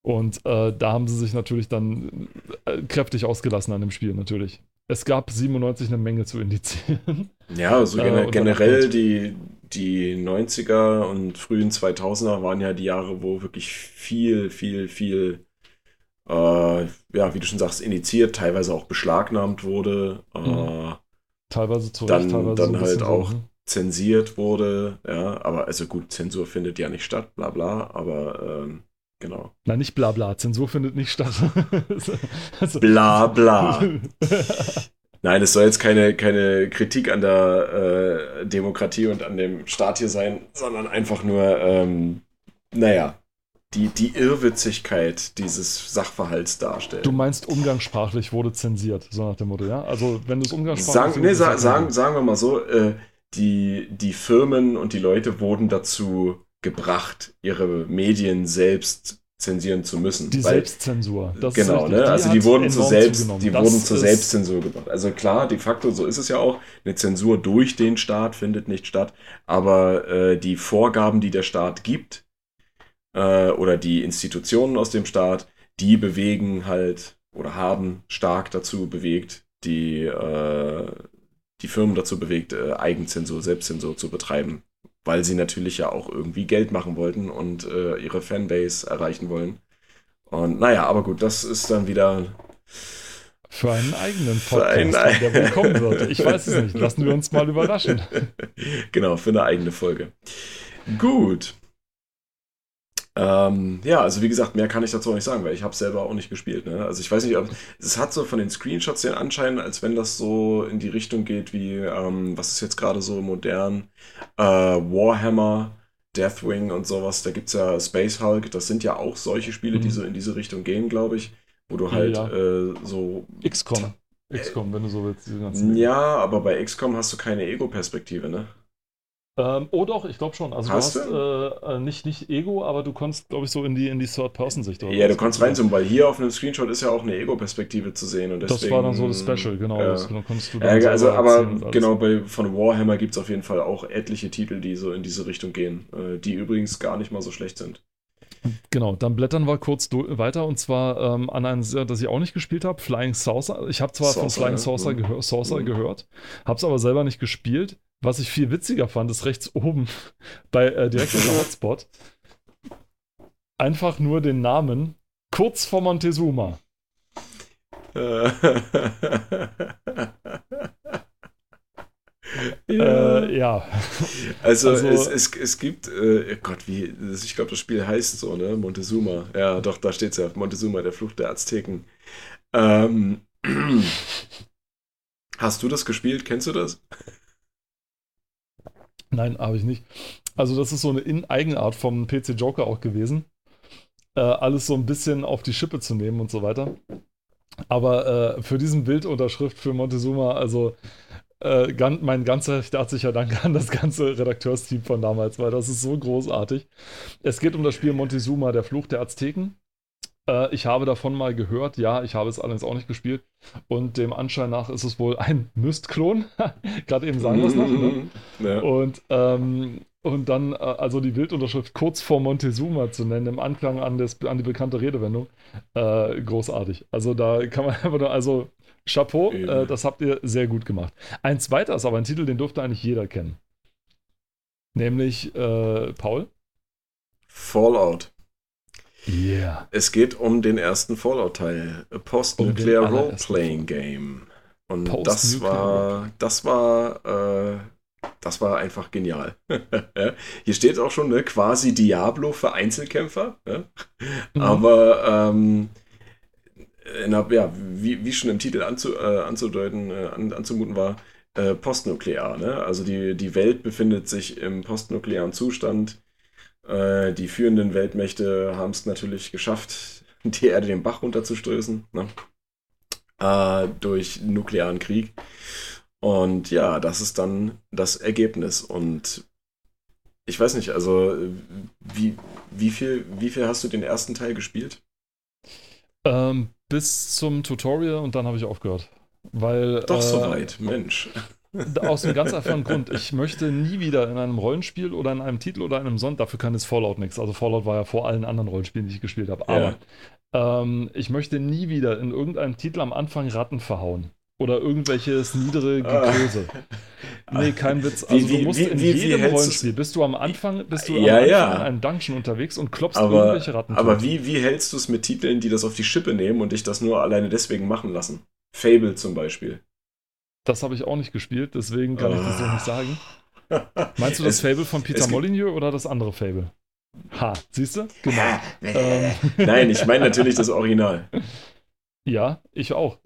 Und äh, da haben sie sich natürlich dann äh, kräftig ausgelassen an dem Spiel, natürlich. Es gab 97 eine Menge zu indizieren. Ja, also äh, generell die, die 90er und frühen 2000er waren ja die Jahre, wo wirklich viel, viel, viel, äh, ja, wie du schon sagst, indiziert, teilweise auch beschlagnahmt wurde. Äh, mhm. Teilweise zu Recht, dann, teilweise dann so halt auch so, ne? zensiert wurde. Ja, aber also gut, Zensur findet ja nicht statt, bla bla, aber ähm, Genau. Nein, nicht bla bla. Zensur findet nicht statt. also, bla bla. Nein, es soll jetzt keine, keine Kritik an der äh, Demokratie und an dem Staat hier sein, sondern einfach nur, ähm, naja, die, die Irrwitzigkeit dieses Sachverhalts darstellen. Du meinst, umgangssprachlich wurde zensiert, so nach dem Motto, ja? Also, wenn du es umgangssprachlich. Sagen, nee, sa sagen, sagen wir mal so, äh, die, die Firmen und die Leute wurden dazu gebracht, ihre Medien selbst zensieren zu müssen. Die weil, Selbstzensur. Das genau, ne? also die wurden zu selbst, die wurden zur Selbstzensur gebracht. Also klar, de facto, so ist es ja auch. Eine Zensur durch den Staat findet nicht statt, aber äh, die Vorgaben, die der Staat gibt äh, oder die Institutionen aus dem Staat, die bewegen halt oder haben stark dazu bewegt, die äh, die Firmen dazu bewegt, äh, Eigenzensur, Selbstzensur zu betreiben weil sie natürlich ja auch irgendwie Geld machen wollten und äh, ihre Fanbase erreichen wollen. Und naja, aber gut, das ist dann wieder. Für einen eigenen Podcast, einen, der wohl kommen wird. Ich weiß es nicht. Lassen wir uns mal überraschen. Genau, für eine eigene Folge. Gut. Ähm, ja, also wie gesagt, mehr kann ich dazu auch nicht sagen, weil ich habe selber auch nicht gespielt. Ne? Also ich weiß nicht, ob es hat so von den Screenshots den Anschein, als wenn das so in die Richtung geht wie, ähm, was ist jetzt gerade so modern, äh, Warhammer, Deathwing und sowas. Da gibt es ja Space Hulk, das sind ja auch solche Spiele, mhm. die so in diese Richtung gehen, glaube ich, wo du halt ja. äh, so... XCOM. XCOM, wenn du so willst. Ja, aber bei XCOM hast du keine Ego-Perspektive, ne? Ähm, oh doch, ich glaube schon. Also hast du hast du? Äh, äh, nicht, nicht Ego, aber du konntest, glaube ich, so in die, in die Third-Person-Sicht. Ja, du konntest reinzoomen, weil hier auf einem Screenshot ist ja auch eine Ego-Perspektive zu sehen. Und deswegen, das war dann so das Special, genau. Äh, das konntest du dann also, aber genau, bei, von Warhammer gibt es auf jeden Fall auch etliche Titel, die so in diese Richtung gehen, äh, die übrigens gar nicht mal so schlecht sind. Genau, dann blättern wir kurz weiter und zwar ähm, an ein, das ich auch nicht gespielt habe, Flying Saucer. Ich habe zwar Saucer, von Flying Saucer, ja. gehör, Saucer mhm. gehört, habe es aber selber nicht gespielt. Was ich viel witziger fand, ist rechts oben bei äh, direkt unter Hotspot einfach nur den Namen kurz vor Montezuma. ja. Äh, ja. Also, also es, es, es gibt, äh, Gott, wie, ich glaube, das Spiel heißt so, ne? Montezuma. Ja, doch, da steht es ja. Montezuma, der Flucht der Azteken. Ähm, hast du das gespielt? Kennst du das? Nein, habe ich nicht. Also, das ist so eine In Eigenart vom PC Joker auch gewesen. Äh, alles so ein bisschen auf die Schippe zu nehmen und so weiter. Aber äh, für diesen Bildunterschrift für Montezuma, also äh, ganz, mein ganzer herzlicher Dank an das ganze Redakteursteam von damals, weil das ist so großartig. Es geht um das Spiel Montezuma, der Fluch der Azteken. Äh, ich habe davon mal gehört, ja, ich habe es allerdings auch nicht gespielt. Und dem Anschein nach ist es wohl ein Myst-Klon. Gerade eben sagen wir es noch. Ne? Ja. Und ähm, und dann äh, also die Bildunterschrift kurz vor Montezuma zu nennen, im Anklang an, das, an die bekannte Redewendung, äh, großartig. Also da kann man einfach nur, also Chapeau, äh, das habt ihr sehr gut gemacht. Ein zweiter ist aber ein Titel, den durfte eigentlich jeder kennen. Nämlich äh, Paul. Fallout. Yeah. Es geht um den ersten Fallout-Teil. Post-Nuclear um Role-Playing Game. Und Post das war, das war, äh, das war einfach genial. Hier steht auch schon ne, quasi Diablo für Einzelkämpfer. Ne? Mhm. Aber ähm, einer, ja, wie, wie schon im Titel anzu, äh, anzudeuten, äh, an, anzumuten war, äh, postnuklear. Ne? Also die, die Welt befindet sich im postnuklearen Zustand. Äh, die führenden Weltmächte haben es natürlich geschafft, die Erde den Bach runterzustößen. Ne? Äh, durch nuklearen Krieg. Und ja, das ist dann das Ergebnis. Und ich weiß nicht, also wie, wie, viel, wie viel hast du den ersten Teil gespielt? Ähm, bis zum Tutorial und dann habe ich aufgehört. Weil, Doch äh, so weit, Mensch. Aus einem ganz einfachen Grund. Ich möchte nie wieder in einem Rollenspiel oder in einem Titel oder einem Sond, dafür kann es Fallout nichts. Also Fallout war ja vor allen anderen Rollenspielen, die ich gespielt habe. Aber ja. ähm, ich möchte nie wieder in irgendeinem Titel am Anfang Ratten verhauen. Oder irgendwelches niedere. Ah. Nee, kein Witz. Also wie, du musst wie, in wie, jedem Rollenspiel, bist du am Anfang, bist du ja, am Anfang ja. in einem Dungeon unterwegs und klopfst aber, irgendwelche Ratten. Aber wie, wie hältst du es mit Titeln, die das auf die Schippe nehmen und dich das nur alleine deswegen machen lassen? Fable zum Beispiel. Das habe ich auch nicht gespielt, deswegen kann oh. ich das noch nicht sagen. Meinst du das es, Fable von Peter Molyneux oder das andere Fable? Ha, siehst du? Genau. ähm. Nein, ich meine natürlich das Original. Ja, ich auch.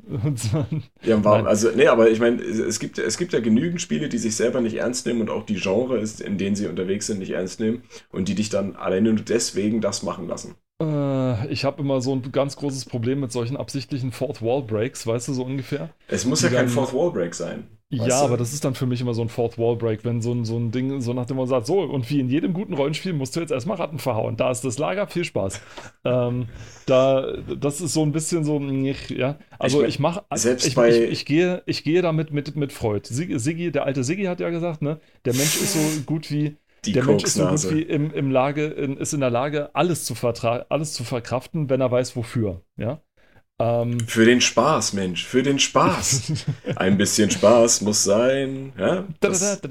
ja, warum? Also, nee, aber ich meine, es gibt, es gibt ja genügend Spiele, die sich selber nicht ernst nehmen und auch die Genres, in denen sie unterwegs sind, nicht ernst nehmen und die dich dann alleine nur deswegen das machen lassen. Äh, ich habe immer so ein ganz großes Problem mit solchen absichtlichen Fourth Wall Breaks, weißt du, so ungefähr. Es muss ja kein Fourth Wall Break sein. Ja, aber das ist dann für mich immer so ein Fourth Wall Break, wenn so ein, so ein Ding, so nachdem man sagt, so, und wie in jedem guten Rollenspiel musst du jetzt erstmal Ratten verhauen. Da ist das Lager, viel Spaß. ähm, da, das ist so ein bisschen so, ja. Also ich, ich mache, selbst ich, bei ich, ich, gehe, ich gehe damit mit, mit Freud. Siggi, der alte Siggi hat ja gesagt, ne, der Mensch ist so gut wie die der Mensch ist so gut wie im, im Lage, in, ist in der Lage, alles zu, alles zu verkraften, wenn er weiß, wofür. Ja? Ähm, für den Spaß, Mensch, für den Spaß. Ein bisschen Spaß muss sein. Ja? Das,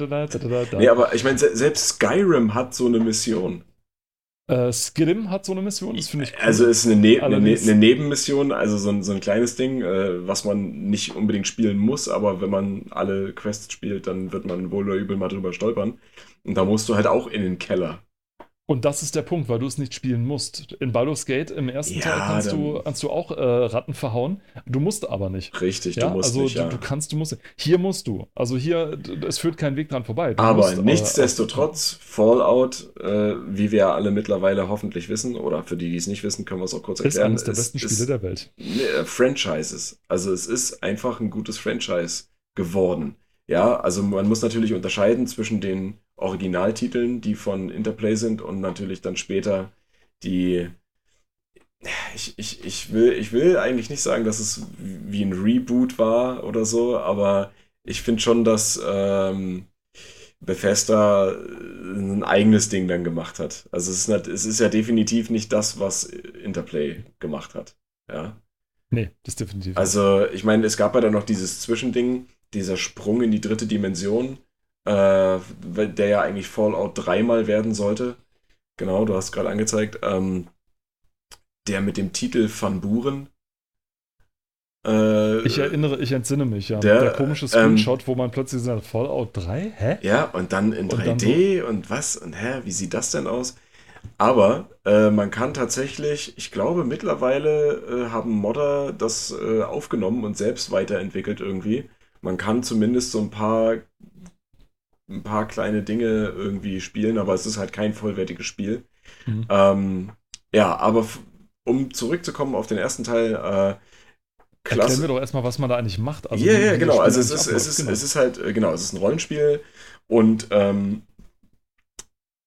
nee, aber ich meine, selbst Skyrim hat so eine Mission. Äh, Skyrim hat so eine Mission, das finde ich cool. Also ist eine, ne eine, ne eine, Nebenmission, also so ein, so ein kleines Ding, äh, was man nicht unbedingt spielen muss, aber wenn man alle Quests spielt, dann wird man wohl oder übel mal drüber stolpern. Und da musst du halt auch in den Keller. Und das ist der Punkt, weil du es nicht spielen musst. In Baldur's Gate im ersten ja, Teil kannst du, kannst du auch äh, Ratten verhauen. Du musst aber nicht. Richtig, ja? du musst also, nicht. Also ja. du, kannst, du musst. Hier musst du. Also hier, es führt kein Weg dran vorbei. Du aber musst, äh, nichtsdestotrotz, Fallout, äh, wie wir alle mittlerweile hoffentlich wissen, oder für die, die es nicht wissen, können wir es auch kurz erklären. Ist eines der besten Spiele ist, der Welt. Äh, Franchises. Also es ist einfach ein gutes Franchise geworden. Ja, also man muss natürlich unterscheiden zwischen den Originaltiteln, die von Interplay sind und natürlich dann später die. Ich, ich, ich, will, ich will eigentlich nicht sagen, dass es wie ein Reboot war oder so, aber ich finde schon, dass ähm, Bethesda ein eigenes Ding dann gemacht hat. Also es ist, nicht, es ist ja definitiv nicht das, was Interplay gemacht hat. Ja. Nee, das ist definitiv. Also, ich meine, es gab ja dann noch dieses Zwischending, dieser Sprung in die dritte Dimension, äh, der ja eigentlich Fallout dreimal werden sollte. Genau, du hast gerade angezeigt. Ähm, der mit dem Titel Van Buren. Äh, ich erinnere, ich entsinne mich, ja. Der, der komische Screenshot, ähm, wo man plötzlich sagt, Fallout 3? Hä? Ja, und dann in und 3D dann und was? Und hä, wie sieht das denn aus? Aber äh, man kann tatsächlich, ich glaube, mittlerweile äh, haben Modder das äh, aufgenommen und selbst weiterentwickelt irgendwie. Man kann zumindest so ein paar ein paar kleine Dinge irgendwie spielen, aber es ist halt kein vollwertiges Spiel. Mhm. Ähm, ja, aber um zurückzukommen auf den ersten Teil, äh, Klasse. Erklären wir doch erstmal, was man da eigentlich macht. Also ja, yeah, yeah, genau. Also es ist, es, ist, genau. es ist halt, äh, genau, es ist ein Rollenspiel und ähm,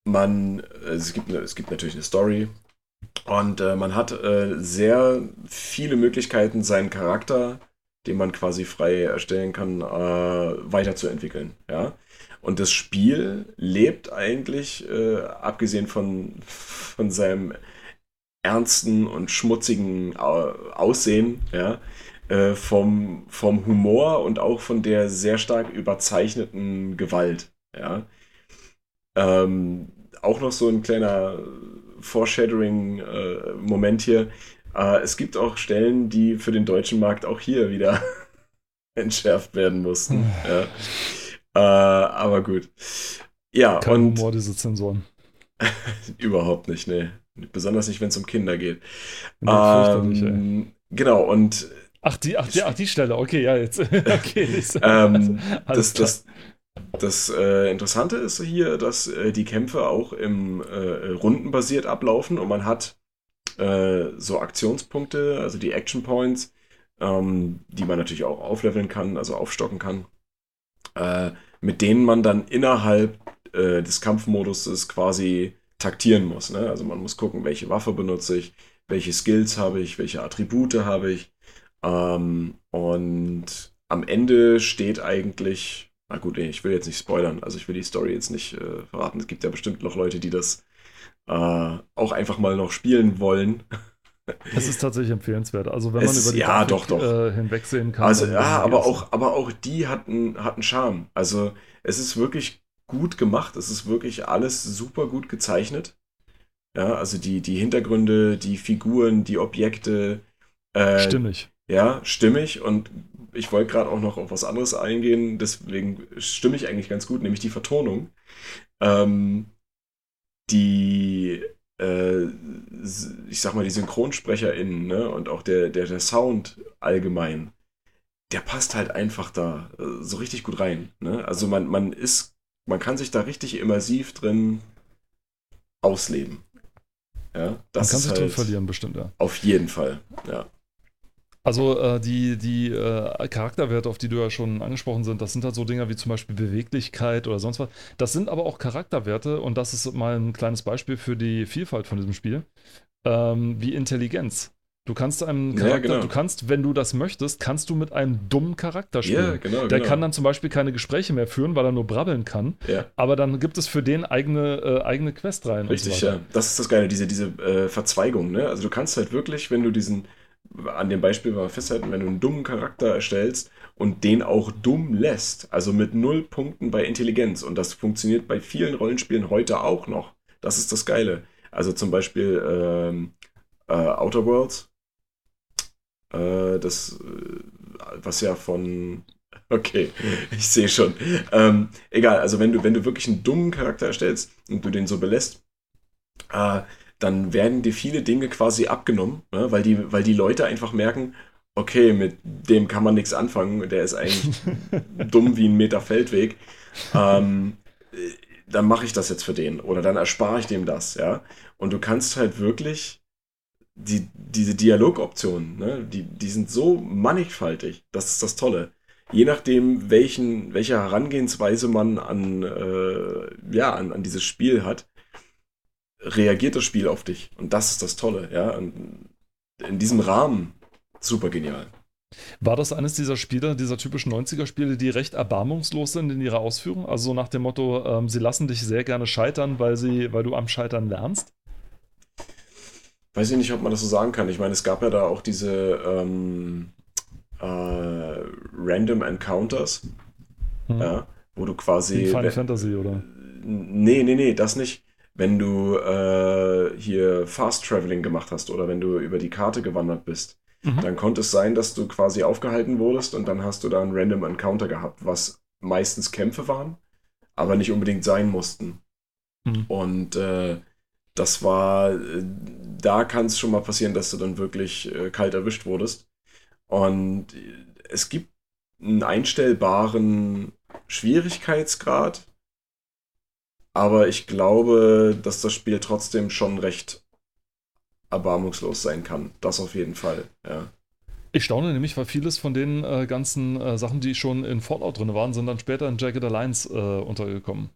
man, es gibt, es gibt natürlich eine Story und äh, man hat äh, sehr viele Möglichkeiten, seinen Charakter, den man quasi frei erstellen kann, äh, weiterzuentwickeln. Ja? Und das Spiel lebt eigentlich, äh, abgesehen von, von seinem ernsten und schmutzigen Aussehen, ja, äh, vom, vom Humor und auch von der sehr stark überzeichneten Gewalt. Ja. Ähm, auch noch so ein kleiner Foreshadowing-Moment äh, hier. Äh, es gibt auch Stellen, die für den deutschen Markt auch hier wieder entschärft werden mussten. Hm. ja. Äh, aber gut. Ja, Kein und. Humor, diese Zensoren. überhaupt nicht, ne. Besonders nicht, wenn es um Kinder geht. Ähm, genau, und. Ach die, ach, die, ach, die Stelle, okay, ja, jetzt. okay, ähm, das, das, das äh, Interessante ist hier, dass äh, die Kämpfe auch im äh, rundenbasiert ablaufen und man hat äh, so Aktionspunkte, also die Action Points, ähm, die man natürlich auch aufleveln kann, also aufstocken kann, äh, mit denen man dann innerhalb äh, des Kampfmodus quasi taktieren muss. Ne? Also man muss gucken, welche Waffe benutze ich, welche Skills habe ich, welche Attribute habe ich. Ähm, und am Ende steht eigentlich, na gut, ich will jetzt nicht spoilern, also ich will die Story jetzt nicht äh, verraten. Es gibt ja bestimmt noch Leute, die das äh, auch einfach mal noch spielen wollen. Es ist tatsächlich empfehlenswert. Also wenn man es über die ja, doch, doch. Äh, hinwegsehen kann. Also ja, aber auch, aber auch die hatten, hatten Charme. Also es ist wirklich gut gemacht. Es ist wirklich alles super gut gezeichnet. Ja, also die, die Hintergründe, die Figuren, die Objekte. Äh, stimmig. Ja, stimmig. Und ich wollte gerade auch noch auf was anderes eingehen, deswegen stimme ich eigentlich ganz gut, nämlich die Vertonung. Ähm, die, äh, ich sag mal, die SynchronsprecherInnen ne, und auch der, der, der Sound allgemein, der passt halt einfach da äh, so richtig gut rein. Ne? Also man, man ist man kann sich da richtig immersiv drin ausleben. Ja, das man kann sich halt drin verlieren, bestimmt, ja. Auf jeden Fall, ja. Also äh, die, die äh, Charakterwerte, auf die du ja schon angesprochen sind, das sind halt so Dinge wie zum Beispiel Beweglichkeit oder sonst was. Das sind aber auch Charakterwerte und das ist mal ein kleines Beispiel für die Vielfalt von diesem Spiel, ähm, wie Intelligenz. Du kannst einem Charakter, ja, genau. du kannst, wenn du das möchtest, kannst du mit einem dummen Charakter spielen. Ja, genau, Der genau. kann dann zum Beispiel keine Gespräche mehr führen, weil er nur brabbeln kann. Ja. Aber dann gibt es für den eigene, äh, eigene Quest rein. Richtig, so ja. Das ist das Geile, diese, diese äh, Verzweigung. Ne? Also du kannst halt wirklich, wenn du diesen, an dem Beispiel mal festhalten, wenn du einen dummen Charakter erstellst und den auch dumm lässt, also mit null Punkten bei Intelligenz, und das funktioniert bei vielen Rollenspielen heute auch noch. Das ist das Geile. Also zum Beispiel ähm, äh, Outer Worlds äh, das, äh, was ja von. Okay, ich sehe schon. Ähm, egal, also wenn du, wenn du wirklich einen dummen Charakter erstellst und du den so belässt, äh, dann werden dir viele Dinge quasi abgenommen, ne? weil, die, weil die Leute einfach merken, okay, mit dem kann man nichts anfangen, der ist eigentlich dumm wie ein Meter Feldweg. Ähm, dann mache ich das jetzt für den oder dann erspare ich dem das, ja. Und du kannst halt wirklich die, diese Dialogoptionen, ne, die, die sind so mannigfaltig. Das ist das Tolle. Je nachdem, welchen, welche Herangehensweise man an, äh, ja, an, an dieses Spiel hat, reagiert das Spiel auf dich. Und das ist das Tolle, ja. Und in diesem Rahmen super genial. War das eines dieser Spiele, dieser typischen 90er-Spiele, die recht erbarmungslos sind in ihrer Ausführung? Also so nach dem Motto, ähm, sie lassen dich sehr gerne scheitern, weil, sie, weil du am Scheitern lernst? weiß ich nicht, ob man das so sagen kann. Ich meine, es gab ja da auch diese ähm, äh, Random Encounters, hm. ja, wo du quasi. Wie Final Fantasy, oder? Nee, nee, nee, das nicht. Wenn du äh, hier Fast Traveling gemacht hast oder wenn du über die Karte gewandert bist, mhm. dann konnte es sein, dass du quasi aufgehalten wurdest und dann hast du da einen Random Encounter gehabt, was meistens Kämpfe waren, aber nicht unbedingt sein mussten. Mhm. Und äh, das war, äh, da kann es schon mal passieren, dass du dann wirklich äh, kalt erwischt wurdest. Und es gibt einen einstellbaren Schwierigkeitsgrad, aber ich glaube, dass das Spiel trotzdem schon recht erbarmungslos sein kann. Das auf jeden Fall, ja. Ich staune nämlich, weil vieles von den äh, ganzen äh, Sachen, die schon in Fallout drin waren, sind dann später in Jagged Alliance äh, untergekommen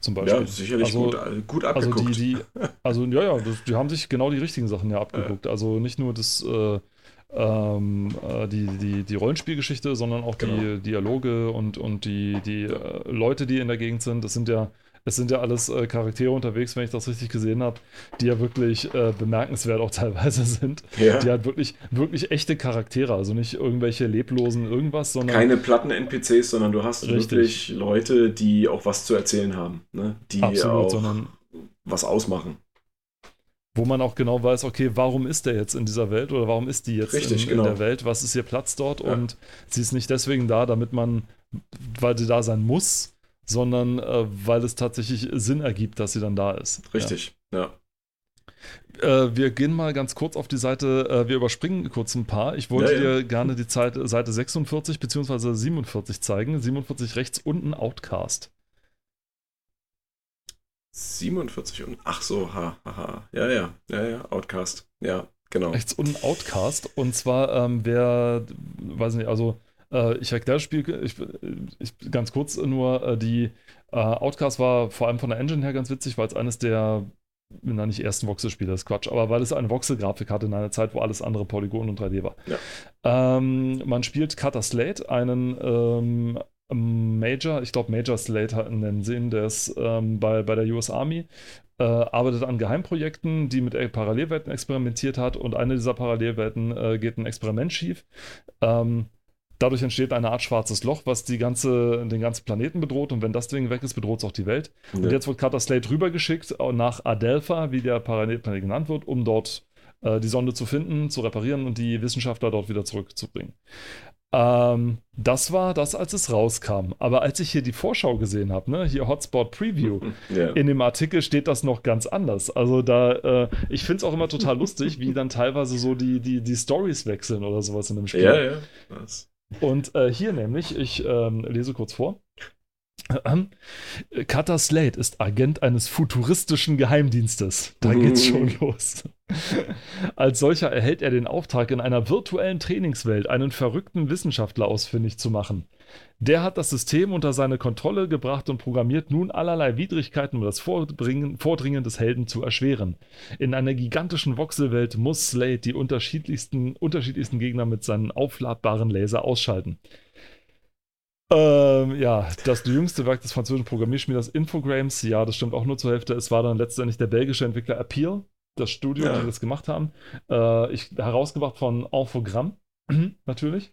zum Beispiel. Ja, sicherlich also, gut, äh, gut abgeguckt. Also, die, die, also ja, ja, das, die haben sich genau die richtigen Sachen ja abgeguckt. Äh. Also nicht nur das, äh, ähm, äh, die, die, die Rollenspielgeschichte, sondern auch Genau. die Dialoge und, und die, die äh, Leute, die in der Gegend sind. Das sind ja, es sind ja alles äh, Charaktere unterwegs, wenn ich das richtig gesehen habe, die ja wirklich äh, bemerkenswert auch teilweise sind. Ja. Die halt wirklich, wirklich echte Charaktere, also nicht irgendwelche leblosen irgendwas, sondern Keine Platten-NPCs, sondern du hast Richtig. wirklich Leute, die auch was zu erzählen haben. Ne? Die absolut, auch was ausmachen. Wo man auch genau weiß, okay, warum ist der jetzt in dieser Welt oder warum ist die jetzt Richtig, in, genau. in der Welt, was ist ihr Platz dort Ja. und sie ist nicht deswegen da, damit man, weil sie da sein muss, sondern äh, weil es tatsächlich Sinn ergibt, dass sie dann da ist. Richtig, ja. Ja. Äh, wir gehen mal ganz kurz auf die Seite, äh, wir überspringen kurz ein paar. Ich wollte Ja, dir gerne die Zeit, Seite 46 bzw. 47 zeigen. 47 rechts unten Outcast. 47 und. Ach so, ha, ha, ha. Ja, ja, ja, ja, Outcast. Ja, genau. rechts unten Outcast. Und zwar, ähm, wer, weiß nicht, also äh, ich erkläre das Spiel ich, ich, ganz kurz nur, äh, die äh, Outcast war vor allem von der Engine her ganz witzig, weil es eines der, na nicht ersten Voxel-Spiele, das ist Quatsch, aber weil es eine Voxel-Grafik hatte in einer Zeit, wo alles andere Polygon und 3D war. Ja. Ähm, man spielt Cutter Slate, einen ähm, Major, ich glaube Major Slate nennen sie ihn, der ist ähm, bei, bei der US Army, äh, arbeitet an Geheimprojekten, die mit Parallelwelten experimentiert hat und eine dieser Parallelwelten äh, geht ein Experiment schief. Ähm, dadurch entsteht eine Art schwarzes Loch, was die ganze, den ganzen Planeten bedroht und wenn das Ding weg ist, bedroht es auch die Welt. Und Ja. jetzt wird Cutter Slate rübergeschickt äh, nach Adelpha, wie der Parallelplanet genannt wird, um dort äh, die Sonde zu finden, zu reparieren und die Wissenschaftler dort wieder zurückzubringen. Ähm, das war das, als es rauskam. Aber als ich hier die Vorschau gesehen habe, ne, hier Hotspot Preview, ja. in dem Artikel steht das noch ganz anders. Also da, äh, ich finde es auch immer total lustig, wie dann teilweise so die, die, die Stories wechseln oder sowas in dem Spiel. ja, ja. Das, Und äh, hier nämlich, ich ähm, lese kurz vor. Ähm, Cutter Slate ist Agent eines futuristischen Geheimdienstes. Da geht's schon los. Als solcher erhält er den Auftrag, in einer virtuellen Trainingswelt einen verrückten Wissenschaftler ausfindig zu machen. Der hat das System unter seine Kontrolle gebracht und programmiert nun allerlei Widrigkeiten, um das Vordringen, Vordringen des Helden zu erschweren. In einer gigantischen Voxelwelt muss Slade die unterschiedlichsten, unterschiedlichsten Gegner mit seinen aufladbaren Laser ausschalten. Ähm, ja, das jüngste Werk des französischen Programmierschmieders Infogrames, ja, das stimmt auch nur zur Hälfte. Es war dann letztendlich der belgische Entwickler Appeal, das Studio, Ja. die das gemacht haben. Äh, ich, herausgebracht von Infogramm, natürlich.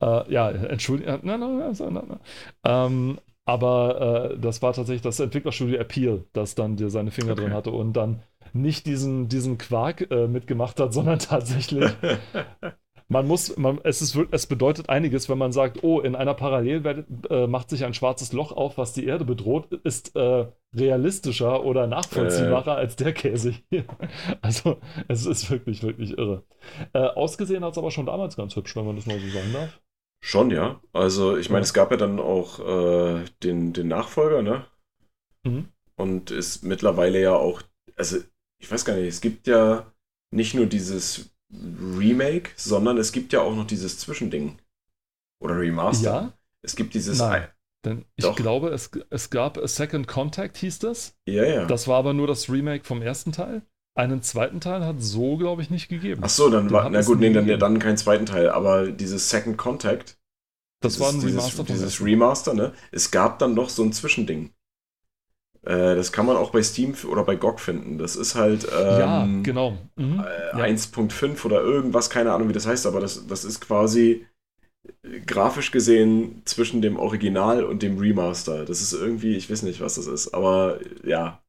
Äh, ja, entschuldigung. Nein, nein, nein, nein, nein. Ähm, aber äh, das war tatsächlich das Entwicklerstudio Appeal, das dann dir seine Finger Okay. drin hatte und dann nicht diesen, diesen Quark äh, mitgemacht hat, sondern tatsächlich man muss, man, es, ist, es bedeutet einiges, wenn man sagt, oh, in einer Parallelwelt äh, macht sich ein schwarzes Loch auf, was die Erde bedroht, ist äh, realistischer oder nachvollziehbarer als der Käse hier. Also, es ist wirklich, wirklich irre. Äh, ausgesehen hat es aber schon damals ganz hübsch, wenn man das mal so sagen darf. Schon, ja. Also, ich meine, Ja. es gab ja dann auch äh, den, den Nachfolger, ne? Mhm. Und ist mittlerweile ja auch, also, ich weiß gar nicht, es gibt ja nicht nur dieses Remake, sondern es gibt ja auch noch dieses Zwischending. Oder Remaster. Ja, Es gibt dieses. Nein. denn ich Doch. glaube, es, es gab A Second Contact, hieß das. Ja, ja. Das war aber nur das Remake vom ersten Teil. Einen zweiten Teil hat so, glaube ich, nicht gegeben. Ach so, dann Den war, na gut, nee, dann, dann keinen zweiten Teil, aber dieses Second Contact, das war ein dieses, Remaster dieses ersten. Remaster, ne? Es gab dann noch so ein Zwischending. Äh, das kann man auch bei Steam oder bei GOG finden. Das ist halt Ja, ähm, genau. Mhm. äh, Ja. 1.5 oder irgendwas, keine Ahnung, wie das heißt, aber das, das ist quasi äh, grafisch gesehen zwischen dem Original und dem Remaster. Das ist irgendwie, ich weiß nicht, was das ist, aber äh, ja,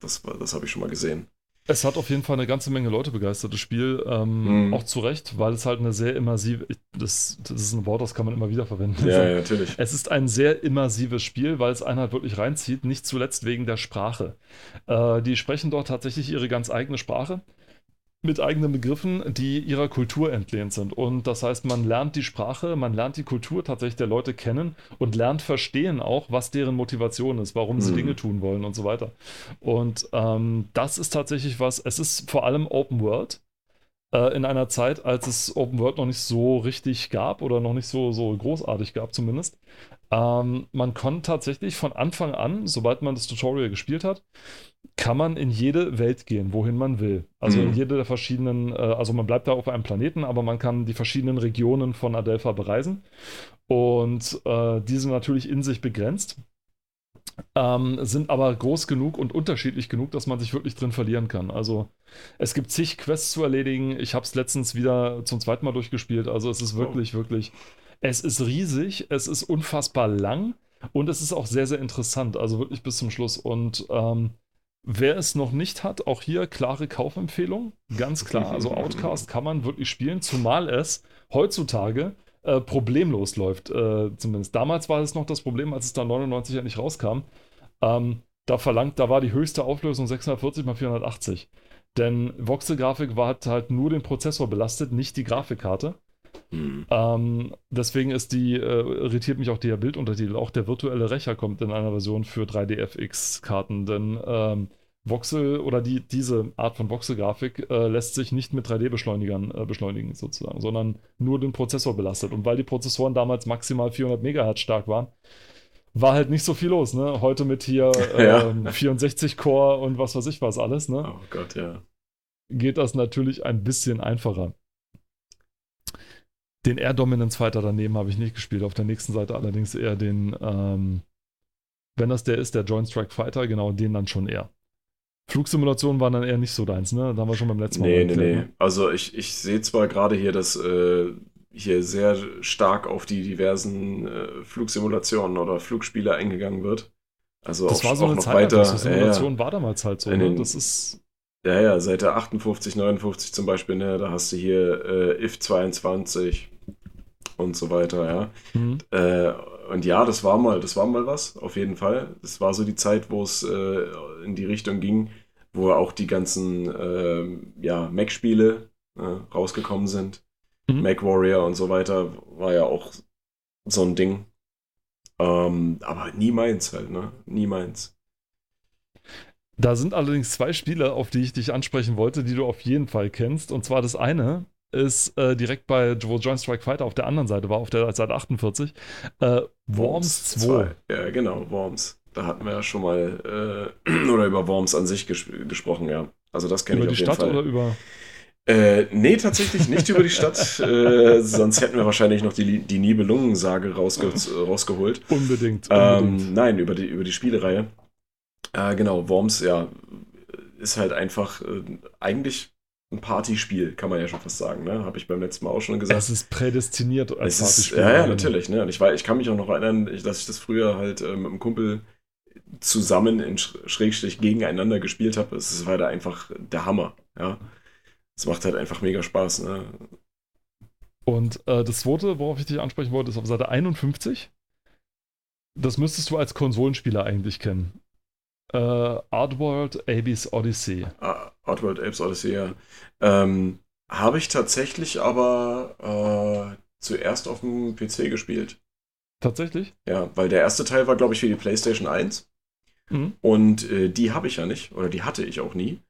das, das habe ich schon mal gesehen. Es hat auf jeden Fall eine ganze Menge Leute begeistert, das Spiel. Ähm, Mhm. Auch zu Recht, weil es halt eine sehr immersive. Das, das ist ein Wort, das kann man immer wieder verwenden. Ja, ja, natürlich. Es ist ein sehr immersives Spiel, weil es einen halt wirklich reinzieht, nicht zuletzt wegen der Sprache. Äh, die sprechen dort tatsächlich ihre ganz eigene Sprache mit eigenen Begriffen, die ihrer Kultur entlehnt sind. Und das heißt, man lernt die Sprache, man lernt die Kultur tatsächlich der Leute kennen und lernt verstehen auch, was deren Motivation ist, warum sie Mhm. Dinge tun wollen und so weiter. Und ähm, das ist tatsächlich was, es ist vor allem Open World äh, in einer Zeit, als es Open World noch nicht so richtig gab oder noch nicht so, so großartig gab zumindest. Ähm, man konnte tatsächlich von Anfang an, sobald man das Tutorial gespielt hat, kann man in jede Welt gehen, wohin man will. Also Mhm. in jede der verschiedenen, äh, also man bleibt da auf einem Planeten, aber man kann die verschiedenen Regionen von Adelpha bereisen. Und äh, die sind natürlich in sich begrenzt, ähm, sind aber groß genug und unterschiedlich genug, dass man sich wirklich drin verlieren kann. Also es gibt zig Quests zu erledigen. Ich habe es letztens wieder zum zweiten Mal durchgespielt. Also es ist wirklich, wirklich, es ist riesig, es ist unfassbar lang und es ist auch sehr, sehr interessant. Also wirklich bis zum Schluss. Und ähm, wer es noch nicht hat, auch hier klare Kaufempfehlung. Ganz klar. Also Outcast kann man wirklich spielen, zumal es heutzutage äh, problemlos läuft. Äh, zumindest damals war es noch das Problem, als es da 99 endlich rauskam. Ähm, da verlangt, da war die höchste Auflösung 640 x 480. Denn Voxel-Grafik war hat halt nur den Prozessor belastet, nicht die Grafikkarte. Hm. Ähm, deswegen ist die, äh, irritiert mich auch der Bilduntertitel. Auch der virtuelle Rächer kommt in einer Version für 3DFX-Karten, denn ähm, Voxel oder die, diese Art von Voxel-Grafik äh, lässt sich nicht mit 3D-Beschleunigern äh, beschleunigen, sozusagen, sondern nur den Prozessor belastet. Und weil die Prozessoren damals maximal 400 Megahertz stark waren, war halt nicht so viel los, ne? Heute mit hier Ja. ähm, 64 Core und was weiß ich was alles, ne? Oh Gott, ja. geht das natürlich ein bisschen einfacher. Den Air Dominance Fighter daneben habe ich nicht gespielt. Auf der nächsten Seite allerdings eher den, ähm, wenn das der ist, der Joint Strike Fighter, genau, den dann schon eher. Flugsimulationen waren dann eher nicht so deins, ne? Da haben wir schon beim letzten Mal. Nee, nee, erklärt, nee. ne? Also ich, ich sehe zwar gerade hier, dass äh, hier sehr stark auf die diversen äh, Flugsimulationen oder Flugspiele eingegangen wird. Also Das auch, war so auch eine noch Zeit, weiter. lang, so ja, Simulation ja. war damals halt so. Ne? den- Das ist, ja, ja, seit der 58, 59 zum Beispiel, ne, da hast du hier äh, IF 22 und so weiter, ja. hm, Äh, und ja, das war mal, das war mal was, auf jeden Fall. Das war so die Zeit, wo es äh, in die Richtung ging, wo auch die ganzen ähm, ja, Mac-Spiele äh, rausgekommen sind. Mhm. Mac Warrior und so weiter war ja auch so ein Ding. Ähm, aber nie meins halt, ne? Nie meins. Da sind allerdings zwei Spiele, auf die ich dich ansprechen wollte, die du auf jeden Fall kennst. Und zwar das eine ist äh, direkt bei wo Joint Strike Fighter auf der anderen Seite war, auf der Seite 48. Äh, Worms 2. Ja, genau, Worms. Da hatten wir ja schon mal äh, oder über Worms an sich ges gesprochen, ja. Also das kenne Über ich die auf jeden Stadt Fall. oder über. Äh, nee, tatsächlich nicht über die Stadt. äh, sonst hätten wir wahrscheinlich noch die, die Nibelungensage rausge rausgeholt. Unbedingt. unbedingt. Ähm, nein, über die, über die Spielereihe. Äh, genau, Worms, ja, ist halt einfach äh, eigentlich ein Partyspiel, kann man ja schon fast sagen. Ne? Habe ich beim letzten Mal auch schon gesagt. es ist prädestiniert als Es ist, Partyspiel. ja, ja, natürlich. Ne? Und ich, weiß, ich kann mich auch noch erinnern, dass ich das früher halt äh, mit einem Kumpel zusammen in Sch Schrägstrich gegeneinander gespielt habe. Es war da einfach der Hammer. Ja, es macht halt einfach mega Spaß. Ne? Und äh, das zweite, worauf ich dich ansprechen wollte, ist auf Seite 51. Das müsstest du als Konsolenspieler eigentlich kennen. Äh, Artworld Abyss Odyssey. Ah, Outworld Apes Odyssey, ja. Ähm, Habe ich tatsächlich aber äh, zuerst auf dem PC gespielt. Tatsächlich? Ja, weil der erste Teil war, glaube ich, für die PlayStation 1. Mhm. Und äh, die habe ich ja nicht, oder die hatte ich auch nie.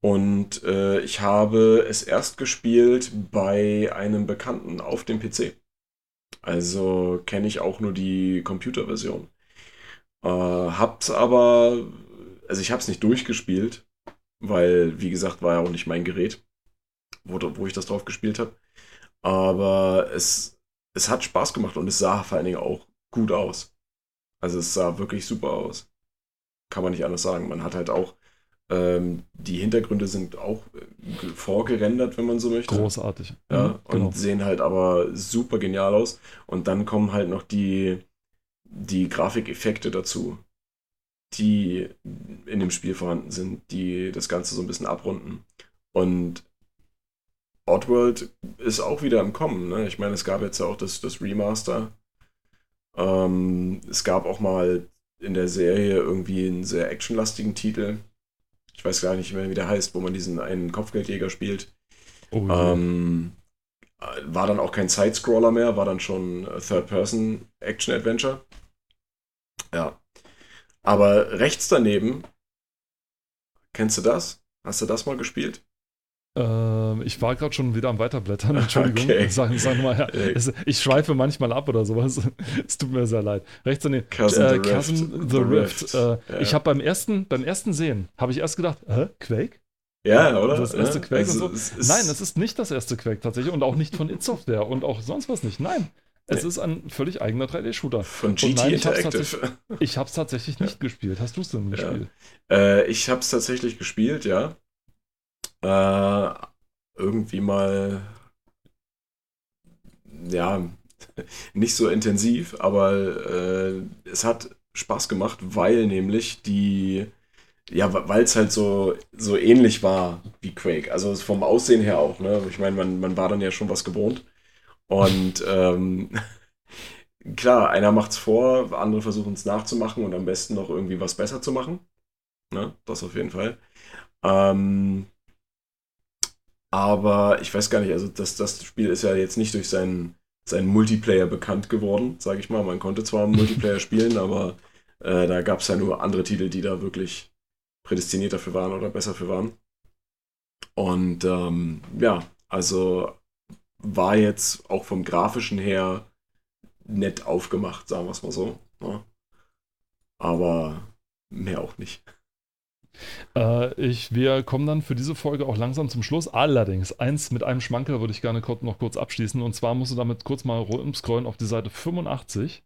Und äh, ich habe es erst gespielt bei einem Bekannten auf dem PC. Also kenne ich auch nur die Computerversion. Äh, hab's aber, also ich hab's nicht durchgespielt, weil, wie gesagt, war ja auch nicht mein Gerät, wo, wo ich das drauf gespielt habe. Aber es, es hat Spaß gemacht und es sah vor allen Dingen auch gut aus. Also es sah wirklich super aus. Kann man nicht anders sagen. Man hat halt auch, ähm, die Hintergründe sind auch äh, vorgerendert, wenn man so möchte. Großartig. Ja, Mhm, genau. und sehen halt aber super genial aus. Und dann kommen halt noch die, die Grafikeffekte dazu, die in dem Spiel vorhanden sind, die das Ganze so ein bisschen abrunden. Und Oddworld ist auch wieder im Kommen. Ne? Ich meine, es gab jetzt ja auch das, das Remaster. Ähm, es gab auch mal in der Serie irgendwie einen sehr actionlastigen Titel. Ich weiß gar nicht mehr, wie der heißt, wo man diesen einen Kopfgeldjäger spielt. Oh. Ähm, war dann auch kein Sidescroller mehr, war dann schon Third-Person-Action-Adventure. Ja. Aber rechts daneben, kennst du das? Hast du das mal gespielt? Äh, ich war gerade schon wieder am Weiterblättern, Entschuldigung. Okay. Sag, sag mal, ja, es, ich schweife manchmal ab oder sowas. es tut mir sehr leid. Rechts daneben, Cousin, äh, the Cousin Rift. the Rift. Äh, ja. Ich habe beim ersten, beim ersten Sehen, habe ich erst gedacht, hä, Quake? Ja, oder? Das erste ja. Quake also, und so. Nein, es ist nicht das erste Quake tatsächlich und auch nicht von It Software und auch sonst was nicht. Nein. Es nee. ist ein völlig eigener 3D-Shooter. Von GT nein, ich Interactive. ich habe es tatsächlich nicht gespielt. Hast du es denn gespielt? Ja. Äh, ich habe es tatsächlich gespielt, ja. Äh, irgendwie mal, ja, nicht so intensiv, aber äh, es hat Spaß gemacht, weil nämlich die, ja, weil es halt so, so ähnlich war wie Quake. Also vom Aussehen her auch, ne? Ich meine, man, man war dann ja schon was gewohnt. Und ähm, klar, einer macht's vor, andere versuchen es nachzumachen und am besten noch irgendwie was besser zu machen. Ne? Das auf jeden Fall. Ähm, aber ich weiß gar nicht, also das, das Spiel ist ja jetzt nicht durch seinen, seinen Multiplayer bekannt geworden, sage ich mal. Man konnte zwar Multiplayer spielen, aber äh, da gab es ja nur andere Titel, die da wirklich prädestiniert dafür waren oder besser für waren. Und ähm, ja, also war jetzt auch vom grafischen her nett aufgemacht, sagen wir es mal so. Ne? Aber mehr auch nicht. Äh, ich, wir kommen dann für diese Folge auch langsam zum Schluss. Allerdings, eins mit einem Schmankerl würde ich gerne noch kurz abschließen. Und zwar musst du damit kurz mal rumscrollen auf die Seite 85.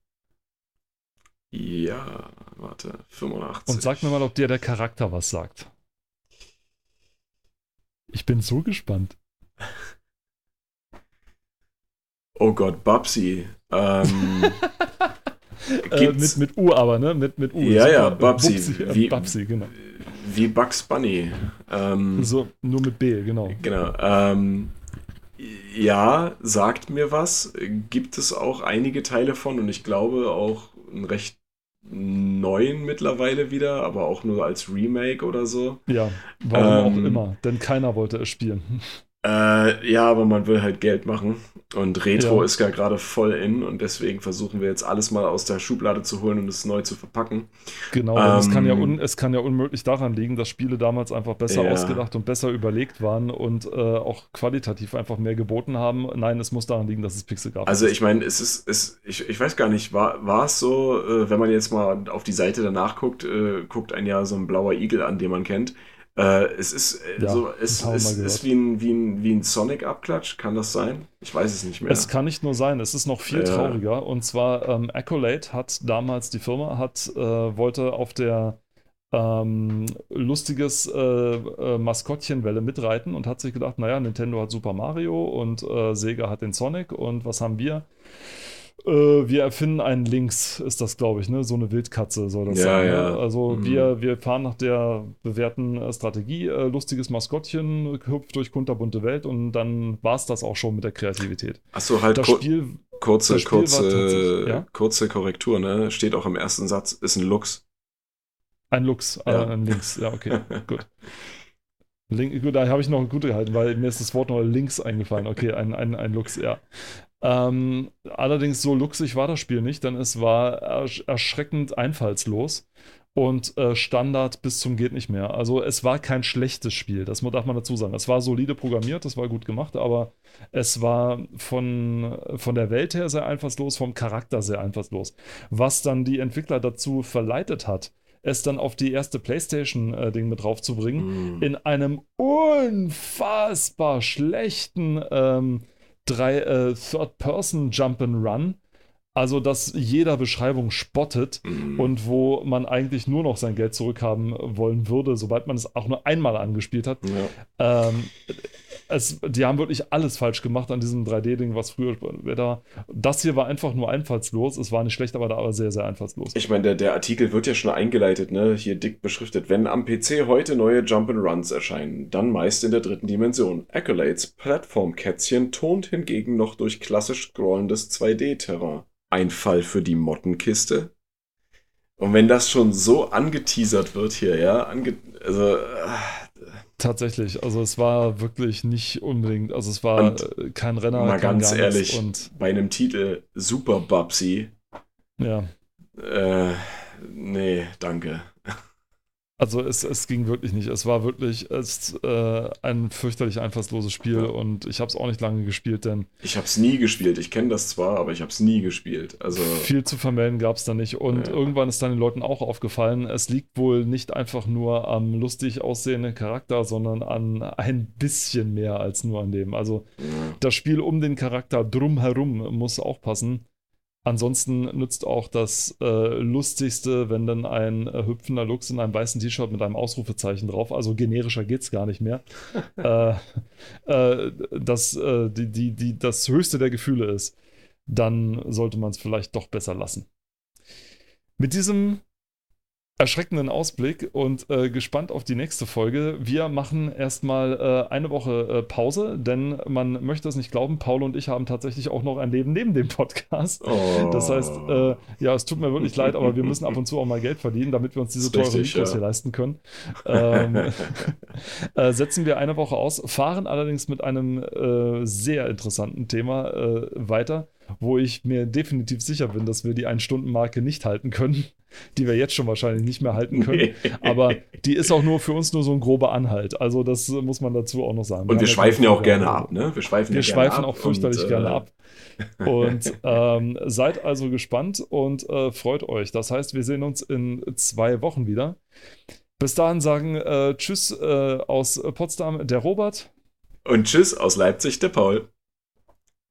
Ja, warte, 85. Und sag mir mal, ob dir der Charakter was sagt. Ich bin so gespannt. Oh Gott, Babsi. Ähm, äh, mit, mit U aber, ne? Mit, mit U. Ja, ja, Babsi. Bubsi, wie, Babsi, genau. Wie Bugs Bunny. Ähm, so, nur mit B, genau. Genau. Ähm, ja, sagt mir was. Gibt es auch einige Teile von und ich glaube auch einen recht neuen mittlerweile wieder, aber auch nur als Remake oder so. Ja, warum ähm, auch immer, denn keiner wollte es spielen. Äh, ja, aber man will halt Geld machen. Und Retro ja. ist ja gerade voll in und deswegen versuchen wir jetzt alles mal aus der Schublade zu holen und es neu zu verpacken. Genau, ähm, es, kann ja ähm, es kann ja unmöglich daran liegen, dass Spiele damals einfach besser ja. ausgedacht und besser überlegt waren und äh, auch qualitativ einfach mehr geboten haben. Nein, es muss daran liegen, dass es Pixel gab. Also ich meine, es ist, es, ich, ich weiß gar nicht, war, war es so, äh, wenn man jetzt mal auf die Seite danach guckt, äh, guckt ein ja so ein blauer Igel an, den man kennt. Äh, es ist äh, ja, so, es, es ist wie ein, wie ein, wie ein Sonic-Abklatsch, kann das sein? Ich weiß es nicht mehr. Es kann nicht nur sein, es ist noch viel äh, trauriger. Und zwar ähm, Accolade hat damals, die Firma hat, äh, wollte auf der ähm, lustiges äh, äh, Maskottchenwelle mitreiten und hat sich gedacht, naja, Nintendo hat Super Mario und Sega hat den Sonic und was haben wir? Äh, wir erfinden einen Links, ist das, glaube ich, ne? So eine Wildkatze soll das ja, sein. Ne? Ja. Also mhm. wir, wir fahren nach der bewährten äh, Strategie, äh, lustiges Maskottchen, hüpft durch kunterbunte Welt und dann war es das auch schon mit der Kreativität. Achso, halt das Spiel, kurze, das Spiel kurze, ja? kurze Korrektur, ne? Steht auch im ersten Satz, ist ein Lux. Ein Lux, äh, ein Links, ja, okay, gut. Link, gut, da habe ich noch gut gehalten, weil mir ist das Wort noch links eingefallen. Okay, ein, ein, ein Lux, ja. Ähm, allerdings so luxig war das Spiel nicht, denn es war ersch erschreckend einfallslos und äh, Standard bis zum geht nicht mehr. Also es war kein schlechtes Spiel, das darf man dazu sagen. Es war solide programmiert, es war gut gemacht, aber es war von, von der Welt her sehr einfallslos, vom Charakter sehr einfallslos. Was dann die Entwickler dazu verleitet hat, es dann auf die erste PlayStation-Ding äh, mit draufzubringen, mm. in einem unfassbar schlechten ähm, drei äh, Third-Person Jump-and-Run. Also, dass jeder Beschreibung spottet mhm. und wo man eigentlich nur noch sein Geld zurückhaben wollen würde, sobald man es auch nur einmal angespielt hat. Ja. Ähm, es, die haben wirklich alles falsch gemacht an diesem 3D-Ding, was früher da. Das hier war einfach nur einfallslos. Es war nicht schlecht, aber da aber sehr, sehr einfallslos. Ich meine, der, der Artikel wird ja schon eingeleitet, ne? Hier dick beschriftet. Wenn am PC heute neue Jump'n'Runs erscheinen, dann meist in der dritten Dimension. Accolades Plattformkätzchen tont hingegen noch durch klassisch scrollendes 2D-Terrain ein Fall für die Mottenkiste. Und wenn das schon so angeteasert wird hier, ja, ange also. Äh, Tatsächlich, also es war wirklich nicht unbedingt, also es war und kein Renner. Mal ganz ehrlich, und bei einem Titel Super Babsi. Ja. Äh, nee, danke. Also es, es ging wirklich nicht. Es war wirklich es, äh, ein fürchterlich einfallsloses Spiel und ich habe es auch nicht lange gespielt, denn... Ich habe es nie gespielt. Ich kenne das zwar, aber ich habe es nie gespielt. Also viel zu vermelden gab es da nicht. Und ja. irgendwann ist dann den Leuten auch aufgefallen, es liegt wohl nicht einfach nur am lustig aussehenden Charakter, sondern an ein bisschen mehr als nur an dem. Also ja. das Spiel um den Charakter drumherum muss auch passen. Ansonsten nützt auch das äh, Lustigste, wenn dann ein äh, hüpfender Lux in einem weißen T-Shirt mit einem Ausrufezeichen drauf, also generischer geht's gar nicht mehr, äh, äh, das, äh, die, die, die, das höchste der Gefühle ist, dann sollte man es vielleicht doch besser lassen. Mit diesem erschreckenden Ausblick und äh, gespannt auf die nächste Folge. Wir machen erstmal äh, eine Woche äh, Pause, denn man möchte es nicht glauben, Paul und ich haben tatsächlich auch noch ein Leben neben dem Podcast. Oh. Das heißt, äh, ja, es tut mir wirklich leid, aber wir müssen ab und zu auch mal Geld verdienen, damit wir uns diese teuren Mikros ja. hier leisten können. Ähm, äh, setzen wir eine Woche aus, fahren allerdings mit einem äh, sehr interessanten Thema weiter wo ich mir definitiv sicher bin, dass wir die Ein-Stunden-Marke nicht halten können, die wir jetzt schon wahrscheinlich nicht mehr halten können. Aber die ist auch nur für uns nur so ein grober Anhalt. Also das muss man dazu auch noch sagen. Und wir, schweifen ja auch gerne ab, ne? Wir schweifen, wir schweifen auch fürchterlich und, gerne äh, ab. Und ähm, seid also gespannt und äh, freut euch. Das heißt, wir sehen uns in zwei Wochen wieder. Bis dahin sagen äh, Tschüss äh, aus Potsdam der Robert. Und Tschüss aus Leipzig der Paul.